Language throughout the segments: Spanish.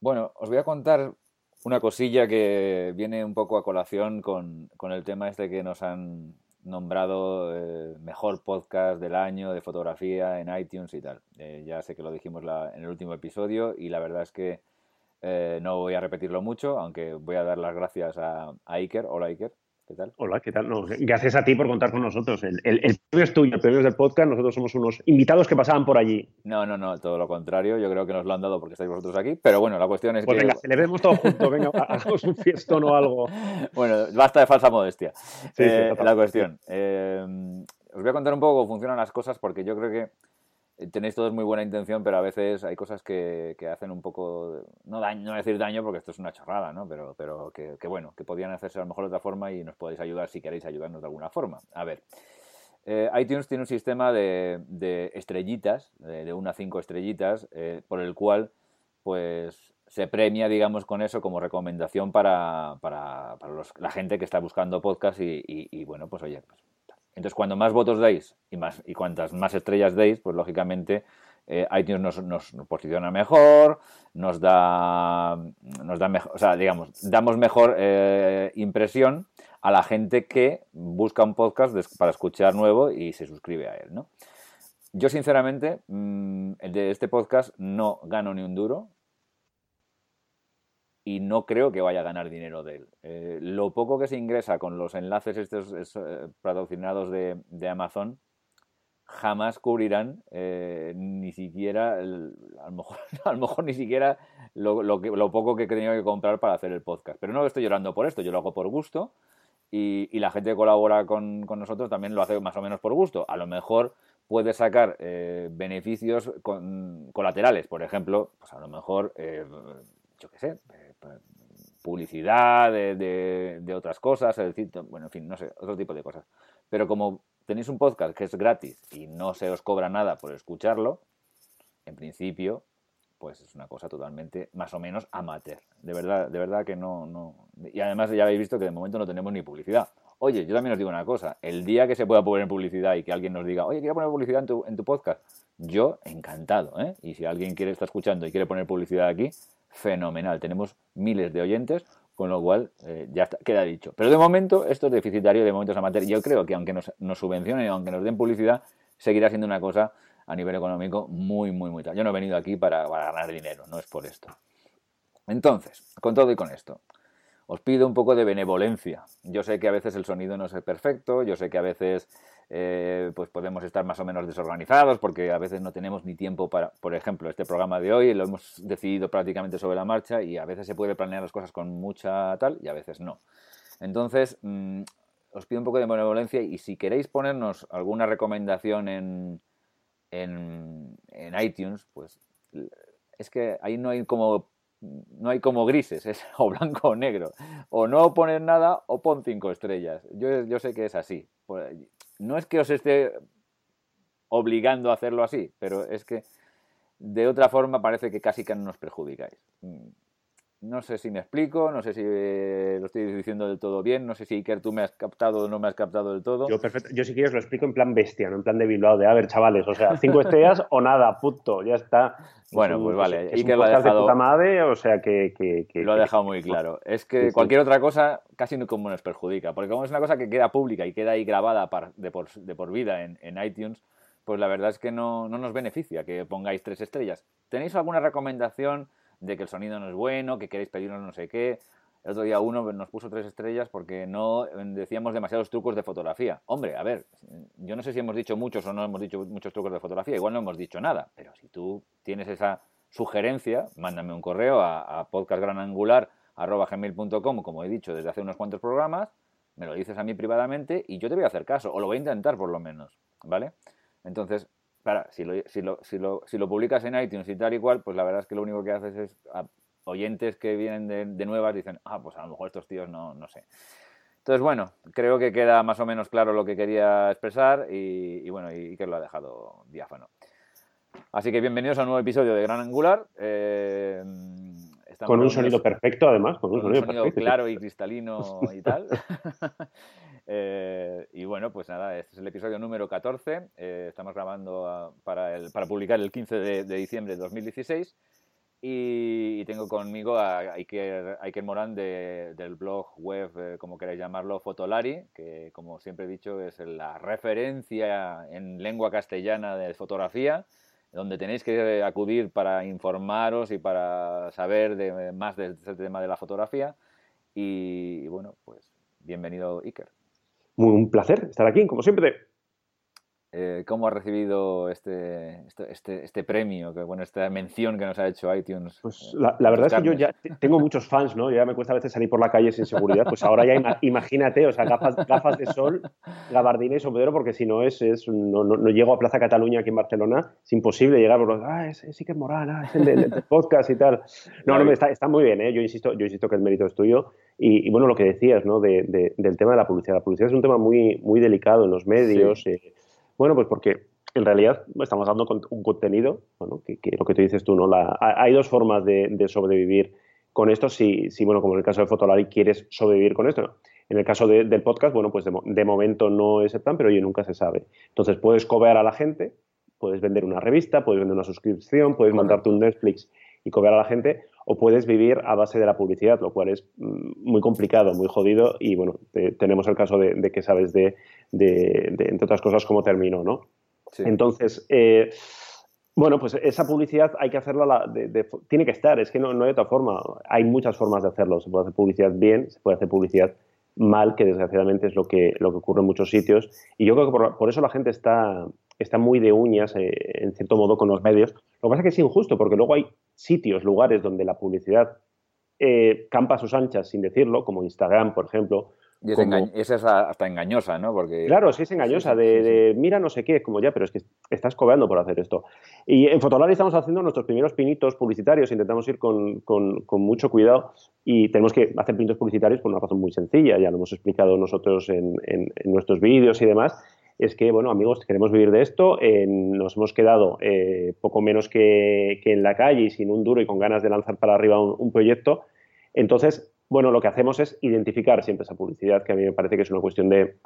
Bueno, os voy a contar una cosilla que viene un poco a colación con, el tema este que nos han nombrado eh, mejor podcast del año de fotografía en iTunes y tal. Eh, ya sé que lo dijimos en el último episodio y la verdad es que eh, no voy a repetirlo mucho, aunque voy a dar las gracias a, a Iker. Hola Iker. ¿Qué tal? Hola, ¿qué tal? gracias a ti por contar con nosotros. El, el, premio es tuyo, el premio es del podcast. Nosotros somos unos invitados que pasaban por allí. No, no, no, todo lo contrario. Yo creo que nos lo han dado porque estáis vosotros aquí. Pero bueno, la cuestión es pues que. Venga, celebremos todos juntos. Venga, hagamos un fiestón o algo. Bueno, basta de falsa modestia. Sí, eh, la cuestión. Eh, os voy a contar un poco cómo funcionan las cosas porque yo creo que tenéis todos muy buena intención, pero a veces hay cosas que, hacen un poco, no daño, no decir daño porque esto es una chorrada, ¿no? Pero, pero que, bueno, que podían hacerse a lo mejor de otra forma y nos podéis ayudar si queréis ayudarnos de alguna forma. A ver, eh, iTunes tiene un sistema de, estrellitas, de, una a cinco estrellitas, eh, por el cual pues se premia, digamos, con eso como recomendación para, para, la gente que está buscando podcast y, y bueno, pues oye, pues entonces, cuando más votos deis y, más, y cuantas más estrellas deis, pues lógicamente eh, iTunes nos, posiciona mejor, nos da, nos da mejor, o sea, digamos, damos mejor eh, impresión a la gente que busca un podcast para escuchar nuevo y se suscribe a él, ¿no? Yo, sinceramente, mm, de este podcast no gano ni un duro, y no creo que vaya a ganar dinero de él. Eh, lo poco que se ingresa con los enlaces estos eh, patrocinados de, Amazon jamás cubrirán eh, ni siquiera, a, lo mejor, ni siquiera lo, lo, poco que he tenido que comprar para hacer el podcast. Pero no estoy llorando por esto, yo lo hago por gusto y, la gente que colabora con, con, nosotros también lo hace más o menos por gusto. A lo mejor puede sacar beneficios colaterales, por ejemplo, pues a lo mejor, yo qué sé, publicidad de, otras cosas, bueno, en fin, no sé, otro tipo de cosas. Pero como tenéis un podcast que es gratis y no se os cobra nada por escucharlo, en principio, pues es una cosa totalmente más o menos amateur. De verdad, de verdad que no, no. Y además ya habéis visto que de momento no tenemos ni publicidad. Oye, yo también os digo una cosa, el día que se pueda poner publicidad y que alguien nos diga, oye, quiero poner publicidad en tu, podcast, yo encantado, ¿eh? Y si alguien quiere estar escuchando y quiere poner publicidad aquí, fenomenal. Tenemos miles de oyentes, con lo cual eh, ya queda dicho. Pero de momento esto es deficitario, de momento es amateur. Yo creo que aunque nos, nos subvencionen, aunque nos den publicidad, seguirá siendo una cosa a nivel económico muy, muy, muy tal. Yo no he venido aquí para, para ganar dinero, no es por esto. Entonces, con todo y con esto, os pido un poco de benevolencia. Yo sé que a veces el sonido no es perfecto, yo sé que a veces eh, pues podemos estar más o menos desorganizados porque a veces no tenemos ni tiempo para, por ejemplo, este programa de hoy lo hemos decidido prácticamente sobre la marcha y a veces se puede planear las cosas con mucha tal y a veces no. Entonces, mm, os pido un poco de benevolencia y si queréis ponernos alguna recomendación en, en, en iTunes, pues es que ahí no hay como no hay como grises, es o blanco o negro. O no poner nada o pon cinco estrellas. Yo, yo sé que es así. No es que os esté obligando a hacerlo así, pero es que de otra forma parece que casi que no nos perjudicáis. No sé si me explico, no sé si eh, lo estoy diciendo del todo bien, no sé si Iker tú me has captado o no me has captado del todo. Yo, perfecto. Yo si quieres lo explico en plan bestia, no en plan de Bilbao, de a ver, chavales, o sea, cinco estrellas o nada, puto, ya está. Bueno, pues vale. Iker lo ha dejado. De madre, o sea que, lo ha dejado muy claro. Es que cualquier otra cosa casi no como nos perjudica, porque como es una cosa que queda pública y queda ahí grabada de, por, de por vida en, en iTunes, pues la verdad es que no, no nos beneficia que pongáis tres estrellas. ¿Tenéis alguna recomendación? De que el sonido no es bueno, que queréis pedirnos no sé qué. El otro día uno nos puso tres estrellas porque no decíamos demasiados trucos de fotografía. Hombre, a ver, yo no sé si hemos dicho muchos o no hemos dicho muchos trucos de fotografía, igual no hemos dicho nada, pero si tú tienes esa sugerencia, mándame un correo a, a podcastgranangular.com, como he dicho desde hace unos cuantos programas, me lo dices a mí privadamente y yo te voy a hacer caso, o lo voy a intentar por lo menos, ¿vale? Entonces, Claro, si lo, si, lo, si, lo, si lo publicas en iTunes y tal y cual, pues la verdad es que lo único que haces es oyentes que vienen de, de, nuevas dicen, ah, pues a lo mejor estos tíos no, no sé. Entonces, bueno, creo que queda más o menos claro lo que quería expresar y, bueno, y, que lo ha dejado diáfano. Así que bienvenidos a un nuevo episodio de Gran Angular. Eh, con un sonido perfecto, además, con un, sonido, perfecto, claro y cristalino y tal. Eh, y bueno, pues nada, este es el episodio número 14. Eh, estamos grabando para, el, para publicar el 15 de, diciembre de 2016. Y, tengo conmigo a Iker, Iker Morán del blog web, eh, como queráis llamarlo, Fotolari, que como siempre he dicho es la referencia en lengua castellana de fotografía, donde tenéis que acudir para informaros y para saber de, más de este tema de la fotografía. Y, y bueno, pues bienvenido Iker. Muy un placer estar aquí, como siempre. Eh, ¿Cómo ha recibido este, este, este, este, premio, que, bueno, esta mención que nos ha hecho iTunes? Pues la, verdad es que yo ya tengo muchos fans, ¿no? Ya me cuesta a veces salir por la calle sin seguridad. Pues ahora ya imagínate, o sea, gafas, gafas de sol, gabardina y sombrero, porque si no es, es no, no, llego a Plaza Cataluña aquí en Barcelona, es imposible llegar por los, ah, es, es Iker Morán, ah, es el del, podcast y tal. No, no, está, está muy bien, ¿eh? Yo insisto, yo insisto que el mérito es tuyo. Y, bueno, lo que decías, ¿no? De, del tema de la publicidad. La publicidad es un tema muy, muy delicado en los medios. Eh, bueno, pues porque en realidad estamos dando un contenido, bueno, que, lo que te dices tú, ¿no? La, hay dos formas de, sobrevivir con esto, si, si, bueno, como en el caso de Fotolari, quieres sobrevivir con esto. En el caso del podcast, bueno, pues de, momento no es el plan, pero oye, nunca se sabe. Entonces puedes cobrar a la gente, puedes vender una revista, puedes vender una suscripción, puedes mandarte un Netflix y cobrar a la gente, o puedes vivir a base de la publicidad, lo cual es mm, muy complicado, muy jodido, y bueno, tenemos el caso de que sabes de, de, entre otras cosas, cómo terminó, ¿no? Entonces, eh, bueno, pues esa publicidad hay que hacerla, tiene que estar, es que no, hay otra forma. Hay muchas formas de hacerlo. Se puede hacer publicidad bien, se puede hacer publicidad mal, que desgraciadamente es lo que, lo que ocurre en muchos sitios. Y yo creo que por, eso la gente está, está muy de uñas, eh, en cierto modo, con los medios. Lo que pasa es que es injusto, porque luego hay sitios, lugares donde la publicidad eh, campa a sus anchas sin decirlo, como Instagram, por ejemplo, y esa es hasta engañosa, ¿no? Porque... Claro, sí es engañosa, de, mira no sé qué, es como ya, pero es que estás cobrando por hacer esto. Y en Fotolari estamos haciendo nuestros primeros pinitos publicitarios, intentamos ir con, mucho cuidado y tenemos que hacer pinitos publicitarios por una razón muy sencilla, ya lo hemos explicado nosotros en, nuestros vídeos y demás, es que, bueno, amigos, queremos vivir de esto, nos hemos quedado eh, poco menos que, en la calle, sin un duro y con ganas de lanzar para arriba un proyecto, entonces bueno, lo que hacemos es identificar siempre esa publicidad, que a mí me parece que es una cuestión de,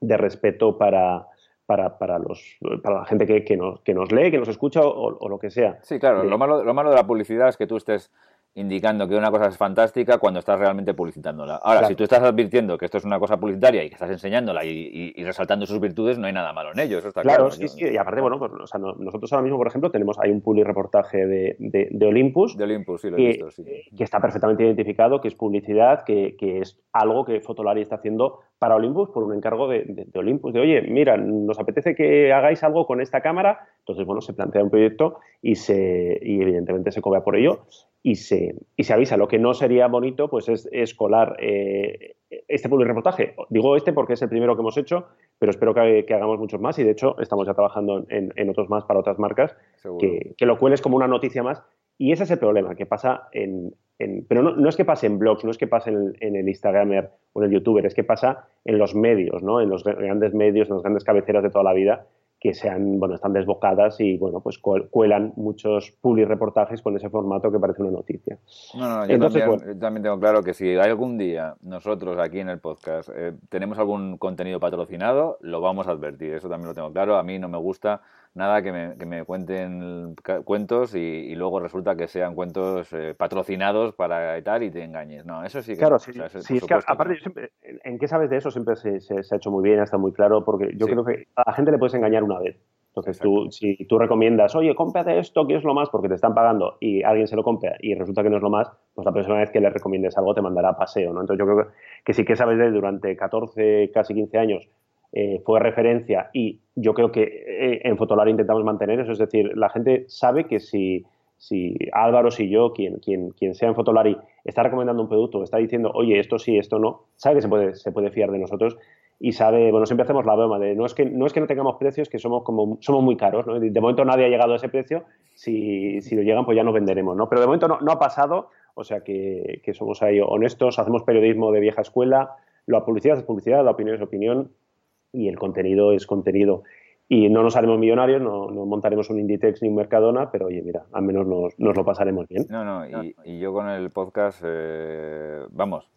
respeto para, para, los, para la gente que, nos, que nos lee, que nos escucha o, lo que sea. Sí, claro, lo, malo, lo malo de la publicidad es que tú estés indicando que una cosa es fantástica cuando estás realmente publicitándola. Ahora, si tú estás advirtiendo que esto es una cosa publicitaria y que estás enseñándola y, resaltando sus virtudes, no hay nada malo en ello, eso está claro. claro sí, y aparte, bueno, pues, nosotros ahora mismo, por ejemplo, tenemos, hay un publi reportaje de, de, Olympus. De Olympus, sí, lo he visto, sí. Que está perfectamente identificado, que es publicidad, que, que es algo que Fotolari está haciendo para Olympus por un encargo de, Olympus, de oye, mira, nos apetece que hagáis algo con esta cámara, entonces, bueno, se plantea un proyecto y, se, y evidentemente se cobra por ello y se, y se avisa. Lo que no sería bonito pues es, colar eh, este public reportaje. Digo este porque es el primero que hemos hecho, pero espero que, hagamos muchos más y de hecho estamos ya trabajando en, otros más para otras marcas, que, lo cueles como una noticia más. Y ese es el problema, que pasa en... pero no, es que pase en blogs, no es que pase en, el Instagramer o en el YouTuber, es que pasa en los medios, ¿no? en los grandes medios, en las grandes cabeceras de toda la vida, que sean, bueno, están desbocadas y, bueno, pues cuelan muchos public reportajes con ese formato que parece una noticia. No, no, yo, también, tengo claro que si hay algún día nosotros aquí en el podcast eh, tenemos algún contenido patrocinado, lo vamos a advertir, eso también lo tengo claro. A mí no me gusta nada que me, que me cuenten cuentos y, luego resulta que sean cuentos eh, patrocinados para tal y te engañes. No, eso sí que... Claro, sí, sí es que aparte, ¿en qué sabes de eso? Siempre se, se, ha hecho muy bien, está muy claro, porque yo creo que a la gente le puedes engañar una vez. Entonces, tú, si tú recomiendas, oye, cómprate esto, que es lo más, porque te están pagando y alguien se lo compra y resulta que no es lo más, pues la próxima vez que le recomiendes algo te mandará a paseo, ¿no? Entonces, yo creo que, que sí que sabes de él durante 14, casi 15 años eh, fue referencia y yo creo que eh, en Fotolar intentamos mantener eso, es decir, la gente sabe que si, si Álvaro, si yo, quien, quien, quien sea en Fotolari, está recomendando un producto, está diciendo, oye, esto sí, esto no, sabe que se puede, se puede fiar de nosotros y sabe, bueno, siempre hacemos la broma de no es que no, es que no tengamos precios, que somos como somos muy caros, ¿no? De momento nadie ha llegado a ese precio, si, si lo llegan pues ya nos venderemos, ¿no? Pero de momento no, no ha pasado, o sea que, que, somos ahí honestos, hacemos periodismo de vieja escuela, la publicidad es publicidad, la opinión es opinión, y el contenido es contenido. Y no nos haremos millonarios, no, no montaremos un Inditex ni un Mercadona, pero oye, mira, al menos nos, nos lo pasaremos bien. No, no, y, y yo con el podcast, eh, vamos,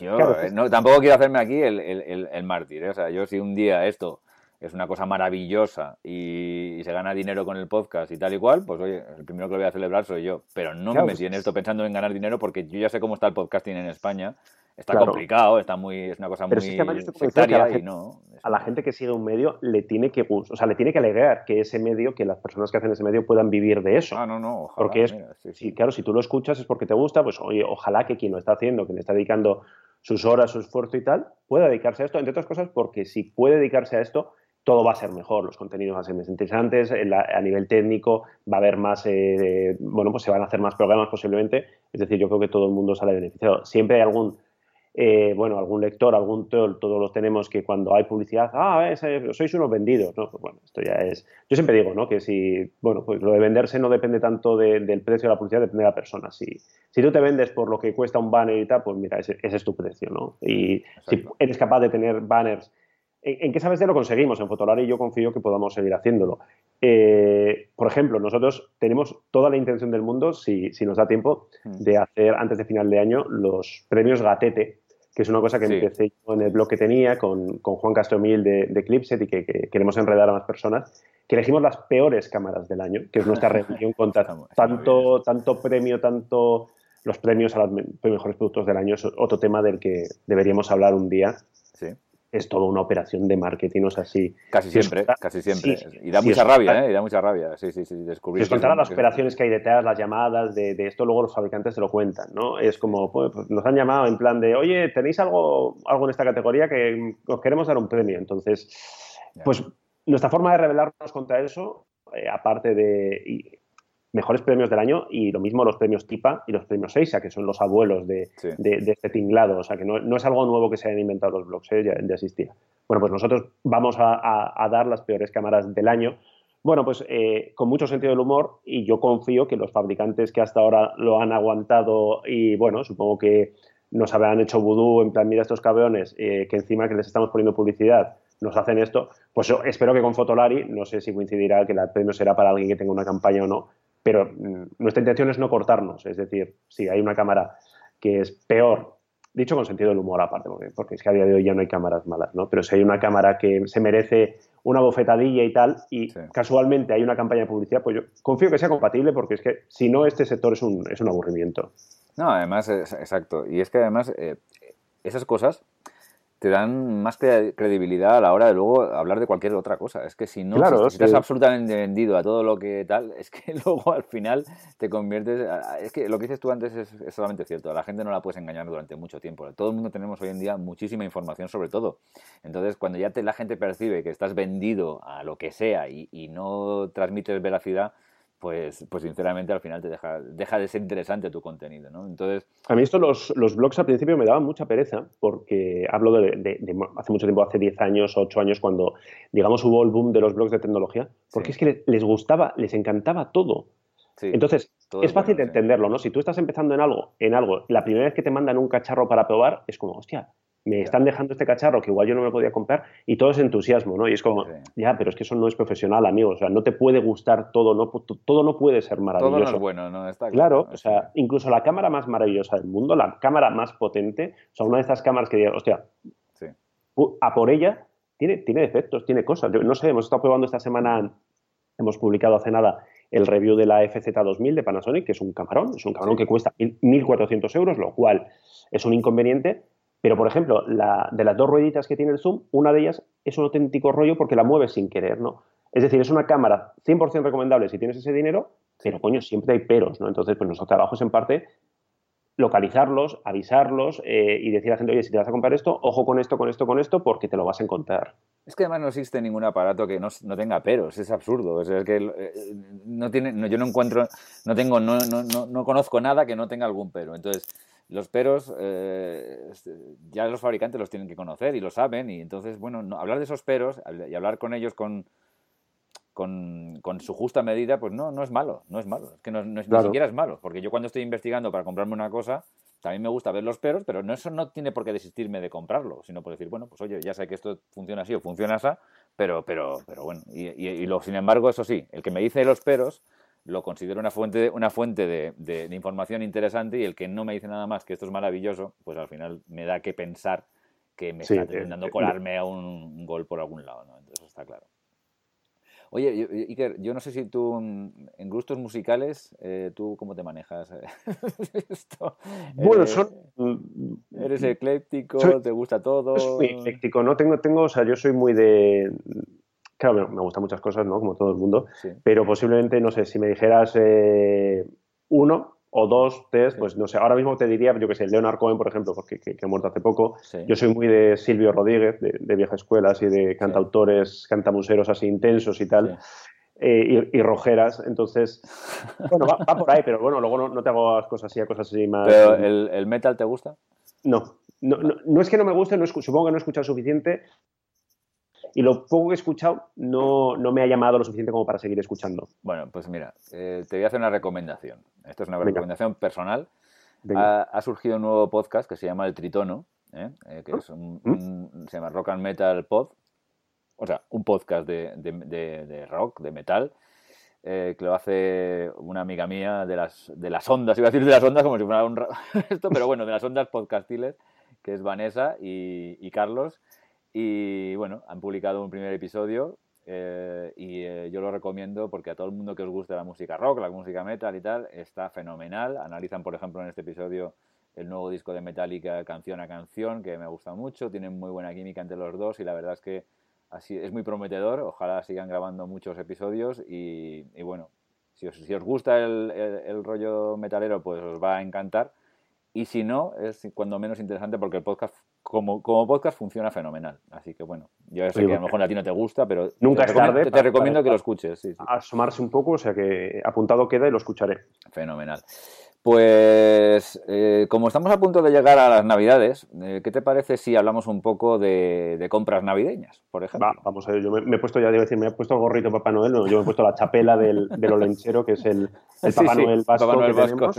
yo no, tampoco quiero hacerme aquí el, el, el, mártir. ¿eh? O sea, yo si un día esto es una cosa maravillosa y, se gana dinero con el podcast y tal y cual, pues oye, el primero que lo voy a celebrar soy yo. Pero no me metí en esto pensando en ganar dinero porque yo ya sé cómo está el podcasting en España. Está complicado, está muy, es una cosa muy sectaria y no. A la gente que sigue un medio le tiene que o sea, le tiene que alegrar que ese medio, que las personas que hacen ese medio puedan vivir de eso. Ah, no, no, ojalá, Porque es, sí, claro, si tú lo escuchas es porque te gusta, pues oye, ojalá que quien lo está haciendo, quien le está dedicando sus horas, su esfuerzo y tal, pueda dedicarse a esto, entre otras cosas porque si puede dedicarse a esto, todo va a ser mejor, los contenidos van a ser más interesantes, a nivel técnico va a haber más, eh, bueno, pues se van a hacer más programas posiblemente, es decir, yo creo que todo el mundo sale beneficiado. Siempre hay algún, eh, bueno, algún lector, algún troll, todos los tenemos que cuando hay publicidad, ah, sois unos vendidos, ¿no? Pues bueno, esto ya es, yo siempre digo, ¿no? Que si, bueno, pues lo de venderse no depende tanto del precio de la publicidad, depende de la persona. Si, si tú te vendes por lo que cuesta un banner y tal, pues mira, ese, ese es tu precio, ¿no? Y si eres capaz de tener banners ¿En, qué sabes de lo conseguimos? En Fotolari yo confío que podamos seguir haciéndolo. Eh, por ejemplo, nosotros tenemos toda la intención del mundo, si, nos da tiempo, hmm. de hacer antes de final de año los premios Gatete, que es una cosa que empecé yo en el blog que tenía con, Juan Castromil de, de Clipset y que, queremos enredar a más personas, que elegimos las peores cámaras del año, que es nuestra reunión contra tanto, tanto premio, tanto los premios a los mejores productos del año, es otro tema del que deberíamos hablar un día. Es toda una operación de marketing, o sea, sí. Casi siempre, casi siempre. y da mucha rabia, ¿eh? Y da mucha rabia, sí, sí, sí, descubrir. Si os las operaciones que hay detrás, las llamadas, de, esto luego los fabricantes se lo cuentan, ¿no? Es como, pues, pues, nos han llamado en plan de, oye, ¿tenéis algo, algo en esta categoría que os queremos dar un premio? Entonces, pues nuestra forma de rebelarnos contra eso, eh, aparte de mejores premios del año y lo mismo los premios TIPA y los premios EISA, que son los abuelos de, este tinglado. O sea, que no, es algo nuevo que se hayan inventado los blogs, ¿eh? ya, existía. Bueno, pues nosotros vamos a, dar las peores cámaras del año. Bueno, pues eh, con mucho sentido del humor y yo confío que los fabricantes que hasta ahora lo han aguantado y bueno, supongo que nos habrán hecho vudú en plan, mira estos cabrones, eh, que encima que les estamos poniendo publicidad, nos hacen esto, pues yo espero que con Fotolari, no sé si coincidirá que el premio será para alguien que tenga una campaña o no, pero mm, nuestra intención es no cortarnos, es decir, si hay una cámara que es peor, dicho con sentido del humor aparte, porque, es que a día de hoy ya no hay cámaras malas, ¿no? Pero si hay una cámara que se merece una bofetadilla y tal, y casualmente hay una campaña de publicidad, pues yo confío que sea compatible, porque es que si no, este sector es un, es un aburrimiento. No, además, exacto. Y es que además, eh, esas cosas te dan más credibilidad a la hora de luego hablar de cualquier otra cosa. Es que si no estás absolutamente vendido a todo lo que tal, es que luego al final te conviertes... Es que lo que dices tú antes es, solamente cierto. A la gente no la puedes engañar durante mucho tiempo. Todo el mundo tenemos hoy en día muchísima información sobre todo. Entonces, cuando ya te, la gente percibe que estás vendido a lo que sea y, y no transmites veracidad, pues, pues sinceramente al final te deja, deja de ser interesante tu contenido, ¿no? Entonces... A mí esto los, los blogs al principio me daban mucha pereza porque hablo de, hace mucho tiempo, hace 10 años, 8 años, cuando digamos hubo el boom de los blogs de tecnología, porque es que les, gustaba, les encantaba todo. Entonces, es fácil de entenderlo, ¿no? Si tú estás empezando en algo, en algo, la primera vez que te mandan un cacharro para probar, es como, hostia, me están dejando este cacharro que igual yo no me podía comprar y todo es entusiasmo, ¿no? Y es como, ya, pero es que eso no es profesional, amigo, o sea, no te puede gustar todo, no, todo no puede ser maravilloso. Todo no es bueno, ¿no? Está claro, o sea, incluso la cámara más maravillosa del mundo, la cámara más potente, o sea, una de estas cámaras que diga, hostia, a por ella tiene, tiene defectos, tiene cosas. no sé, hemos estado probando esta semana, hemos publicado hace nada el review de la FZ2000 de Panasonic, que es un camarón, es un camarón que cuesta 1.400 euros, lo cual es un inconveniente, pero, por ejemplo, de las dos rueditas que tiene el zoom, una de ellas es un auténtico rollo porque la mueves sin querer, ¿no? Es decir, es una cámara 100% recomendable si tienes ese dinero, pero, coño, siempre hay peros, ¿no? Entonces, pues nuestro trabajo es, en parte, localizarlos, avisarlos eh, y decir a la gente, oye, si te vas a comprar esto, ojo con esto, con esto, con esto, porque te lo vas a encontrar. Es que además no existe ningún aparato que no, tenga peros, es absurdo. Es, que eh, no tiene, yo no encuentro, no tengo, no, no, no conozco nada que no tenga algún pero. Entonces, los peros eh, este, ya los fabricantes los tienen que conocer y lo saben y entonces, bueno, hablar de esos peros y hablar con ellos con, con, su justa medida, pues no, no es malo, no es malo, es que no, ni siquiera es malo, porque yo cuando estoy investigando para comprarme una cosa, también me gusta ver los peros, pero no, eso no tiene por qué desistirme de comprarlo, sino por decir, bueno, pues oye, ya sé que esto funciona así o funciona así, pero, pero, pero bueno, y, y, lo, sin embargo, eso sí, el que me dice los peros, lo considero una fuente, una fuente de, de, información interesante y el que no me dice nada más que esto es maravilloso, pues al final me da que pensar que me está intentando colarme a un gol por algún lado. está claro. Oye, Iker, yo no sé si tú en gustos musicales, eh, ¿tú cómo te manejas? bueno, son... Mm, ¿Eres ecléctico? ¿Te gusta todo? Soy ecléctico, ¿no? Tengo, tengo, o sea, yo soy muy de... Claro, me, gustan muchas cosas, ¿no? Como todo el mundo. Pero posiblemente, no sé, si me dijeras eh, uno, o dos, tres, pues no sé, ahora mismo te diría, yo que sé, Leonard Cohen, por ejemplo, porque que, ha muerto hace poco. Yo soy muy de Silvio Rodríguez, de, de vieja escuela, así de cantautores, cantamuseros así intensos y tal. Eh, y, rojeras, entonces, bueno, va, por ahí, pero bueno, luego no, te hago cosas así, a cosas así más... ¿Pero el, metal te gusta? No, no, no, es que no me guste, no supongo que no he escuchado suficiente, y lo poco que he escuchado no, no, me ha llamado lo suficiente como para seguir escuchando. Bueno, pues mira, eh, te voy a hacer una recomendación. Esto es una recomendación personal. Ha, surgido un nuevo podcast que se llama El Tritono, ¿eh? Eh, que es ¿Mm? un, se llama Rock and Metal Pod, o sea, un podcast de, de, rock, de metal, que lo hace una amiga mía de las, de las ondas, iba a decir de las ondas como si fuera un esto, pero bueno, de las ondas podcastiles, que es Vanessa y, y Carlos, y bueno, han publicado un primer episodio eh, y eh, yo lo recomiendo porque a todo el mundo que os guste la música rock, la música metal y tal, está fenomenal. Analizan, por ejemplo, en este episodio el nuevo disco de Metallica canción a canción, que me gusta mucho, tienen muy buena química entre los dos y la verdad es que así es muy prometedor. Ojalá sigan grabando muchos episodios y, bueno, si os, si os gusta el, el rollo metalero, pues os va a encantar. Y si no, es cuando menos interesante porque el podcast como, como podcast funciona fenomenal. Así que bueno, yo sé que a lo mejor a ti no te gusta, pero nunca te, es tarde te, recomiendo que lo escuches. Sí, Asomarse un poco, o sea que apuntado queda y lo escucharé. Fenomenal. Pues eh, como estamos a punto de llegar a las Navidades, eh, ¿qué te parece si hablamos un poco de, compras navideñas, por ejemplo? vamos a ver, yo me, he puesto, ya debo decir, me he puesto el gorrito Papá Noel, no, yo me he puesto la chapela del, del olenchero, que es el, Papá Noel vasco. Papá Noel vasco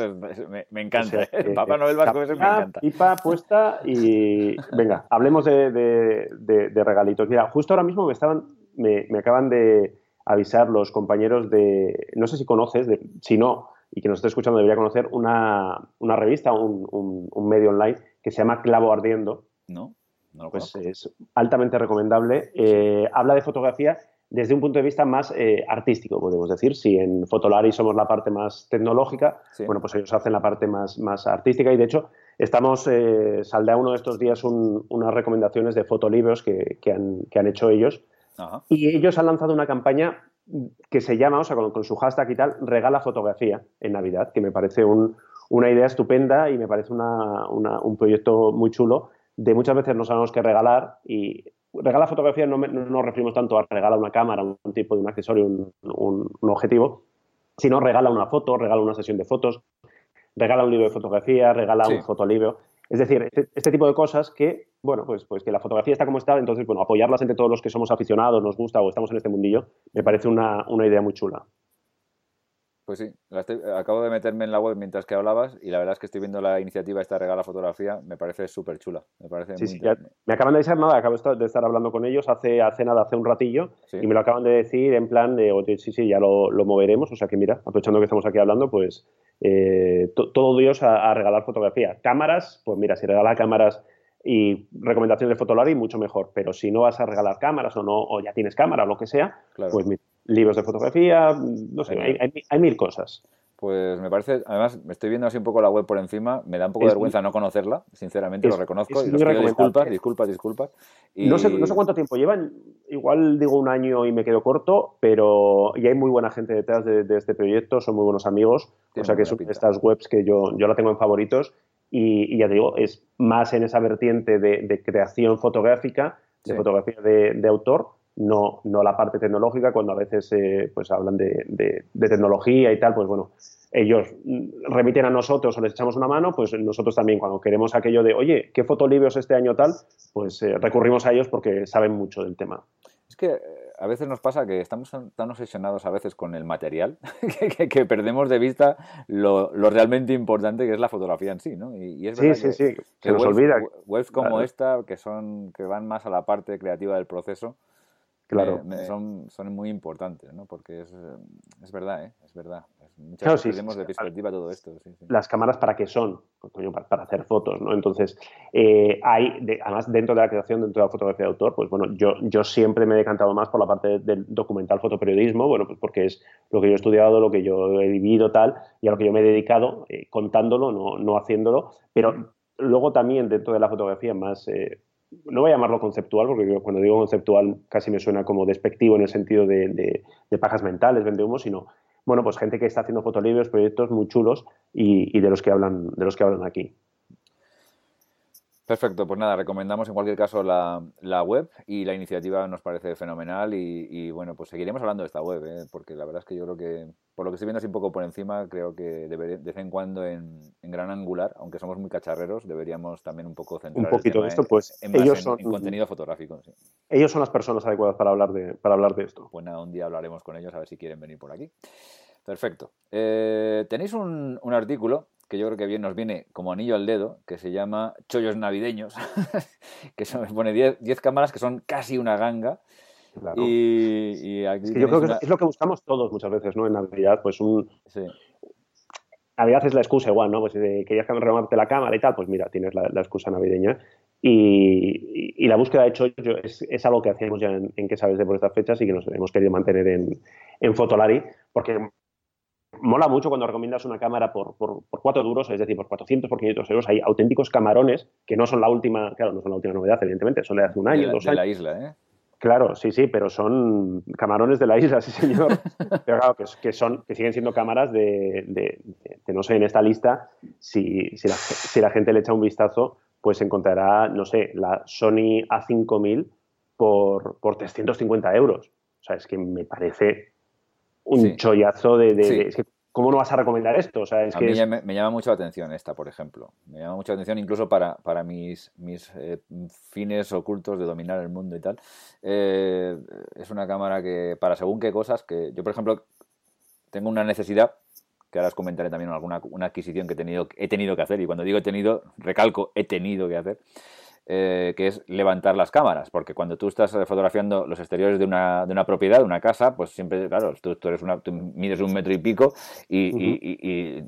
me, encanta, el Papá Noel vasco ese me encanta. Pipa puesta y venga, hablemos de, de, regalitos. Mira, justo ahora mismo me estaban, me, acaban de avisar los compañeros de, no sé si conoces, si no, y que nos esté escuchando debería conocer una, una revista, un, un, medio online que se llama Clavo Ardiendo. No, no lo Pues es altamente recomendable. Eh, habla de fotografía desde un punto de vista más eh, artístico, podemos decir. Si en Fotolari somos la parte más tecnológica, bueno, pues ellos hacen la parte más, más artística y de hecho estamos, eh, saldrá uno de estos días unas recomendaciones de fotolibros que, que, han, que han hecho ellos. Y ellos han lanzado una campaña que se llama, o sea, con, su hashtag y tal, regala fotografía en Navidad, que me parece una idea estupenda y me parece un proyecto muy chulo. De muchas veces no sabemos qué regalar y regala fotografía no, nos referimos tanto a regalar una cámara, un tipo de un accesorio, un, objetivo, sino regala una foto, regala una sesión de fotos, regala un libro de fotografía, regala un fotolibro. Es decir, este, este, tipo de cosas que, bueno, pues, pues que la fotografía está como está, entonces, bueno, apoyarlas entre todos los que somos aficionados, nos gusta o estamos en este mundillo, me parece una, idea muy chula. Pues sí, acabo de meterme en la web mientras que hablabas y la verdad es que estoy viendo la iniciativa esta regala fotografía, me parece súper chula. Me parece sí, sí, me acaban de decir nada, acabo de estar hablando con ellos hace, hace nada, hace un ratillo, y me lo acaban de decir en plan de, oye, sí, sí, ya lo, lo, moveremos, o sea que mira, aprovechando que estamos aquí hablando, pues eh, todo Dios a, regalar fotografía. Cámaras, pues mira, si regala cámaras y recomendaciones de Fotolari, mucho mejor. Pero si no vas a regalar cámaras o no, o ya tienes cámara o lo que sea, pues libros de fotografía, no sé, hay, mil cosas. Pues me parece, además, me estoy viendo así un poco la web por encima, me da un poco de vergüenza no conocerla, sinceramente, lo reconozco, y los pido disculpas, disculpas, disculpas. No, sé, no sé cuánto tiempo llevan, igual digo un año y me quedo corto, pero ya hay muy buena gente detrás de, este proyecto, son muy buenos amigos, o sea que son estas webs que yo, yo la tengo en favoritos y, ya te digo, es más en esa vertiente de, creación fotográfica, de fotografía de, autor, no, no la parte tecnológica, cuando a veces eh, pues hablan de, de, tecnología y tal, pues bueno, ellos remiten a nosotros o les echamos una mano, pues nosotros también cuando queremos aquello de, oye, ¿qué fotolibios este año tal? Pues eh, recurrimos a ellos porque saben mucho del tema. Es que a veces nos pasa que estamos tan obsesionados a veces con el material que, perdemos de vista lo, realmente importante que es la fotografía en sí, ¿no? Y, es sí, sí, sí, se nos olvida. Webs como esta, que, son, que van más a la parte creativa del proceso, claro. son, son muy importantes, ¿no? Porque es, es verdad, ¿eh? Es verdad. Muchas claro, veces perdemos de perspectiva todo esto. Las cámaras, ¿para qué son? pues, para, hacer fotos, ¿no? Entonces, eh, hay, además, dentro de la creación, dentro de la fotografía de autor, pues bueno, yo, yo siempre me he decantado más por la parte del documental fotoperiodismo, bueno, pues porque es lo que yo he estudiado, lo que yo he vivido, tal, y a lo que yo me he dedicado, eh, contándolo, no, no haciéndolo, pero luego también dentro de la fotografía más... Eh, no voy a llamarlo conceptual, porque cuando digo conceptual casi me suena como despectivo en el sentido de, pajas mentales, vende humo, sino bueno, pues gente que está haciendo fotolibros, proyectos muy chulos y, de los que hablan, de los que hablan aquí. Perfecto, pues nada, recomendamos en cualquier caso la, web y la iniciativa nos parece fenomenal y, bueno, pues seguiremos hablando de esta web, ¿eh? porque la verdad es que yo creo que, por lo que estoy viendo así un poco por encima, creo que de vez en cuando en, gran angular, aunque somos muy cacharreros, deberíamos también un poco centrar un poquito esto, pues en, ellos son, contenido fotográfico. Ellos son las personas adecuadas para hablar de, para hablar de esto. Pues nada, un día hablaremos con ellos a ver si quieren venir por aquí. Perfecto. Eh, tenéis un, un artículo que yo creo que bien nos viene como anillo al dedo, que se llama Chollos Navideños, que se me pone 10 cámaras que son casi una ganga. Y, yo creo que es lo que buscamos todos muchas veces, ¿no? En Navidad, pues un... Navidad es la excusa igual, ¿no? Pues si querías renovarte la cámara y tal, pues mira, tienes la, excusa navideña. Y, la búsqueda de chollos es, es, algo que hacíamos ya en, en, que sabes de por estas fechas y que nos hemos querido mantener en, en Fotolari, porque mola mucho cuando recomiendas una cámara por, por, cuatro duros, es decir, por 400, por 500 euros. Hay auténticos camarones que no son la última, claro, no son la última novedad, evidentemente, son de hace un año, de dos de la isla, ¿eh? Claro, sí, sí, pero son camarones de la isla, sí, señor. pero claro, que, son, que siguen siendo cámaras de, de, no sé, en esta lista, si, si, la, si la gente le echa un vistazo, pues encontrará, no sé, la Sony A5000 por, por 350 euros. O sea, es que me parece un chollazo de, ¿cómo no vas a recomendar esto? O sea, es a que mí me, llama mucho la atención esta, por ejemplo. Me llama mucho la atención incluso para, para mis, mis eh, fines ocultos de dominar el mundo y tal. Eh, es una cámara que, para según qué cosas, que yo, por ejemplo, tengo una necesidad que ahora os comentaré también alguna una adquisición que he tenido, he tenido que hacer, y cuando digo he tenido, recalco, he tenido que hacer, eh, que es levantar las cámaras, porque cuando tú estás fotografiando los exteriores de una, de una propiedad, de una casa, pues siempre, claro, tú, eres una, mides un metro y pico y,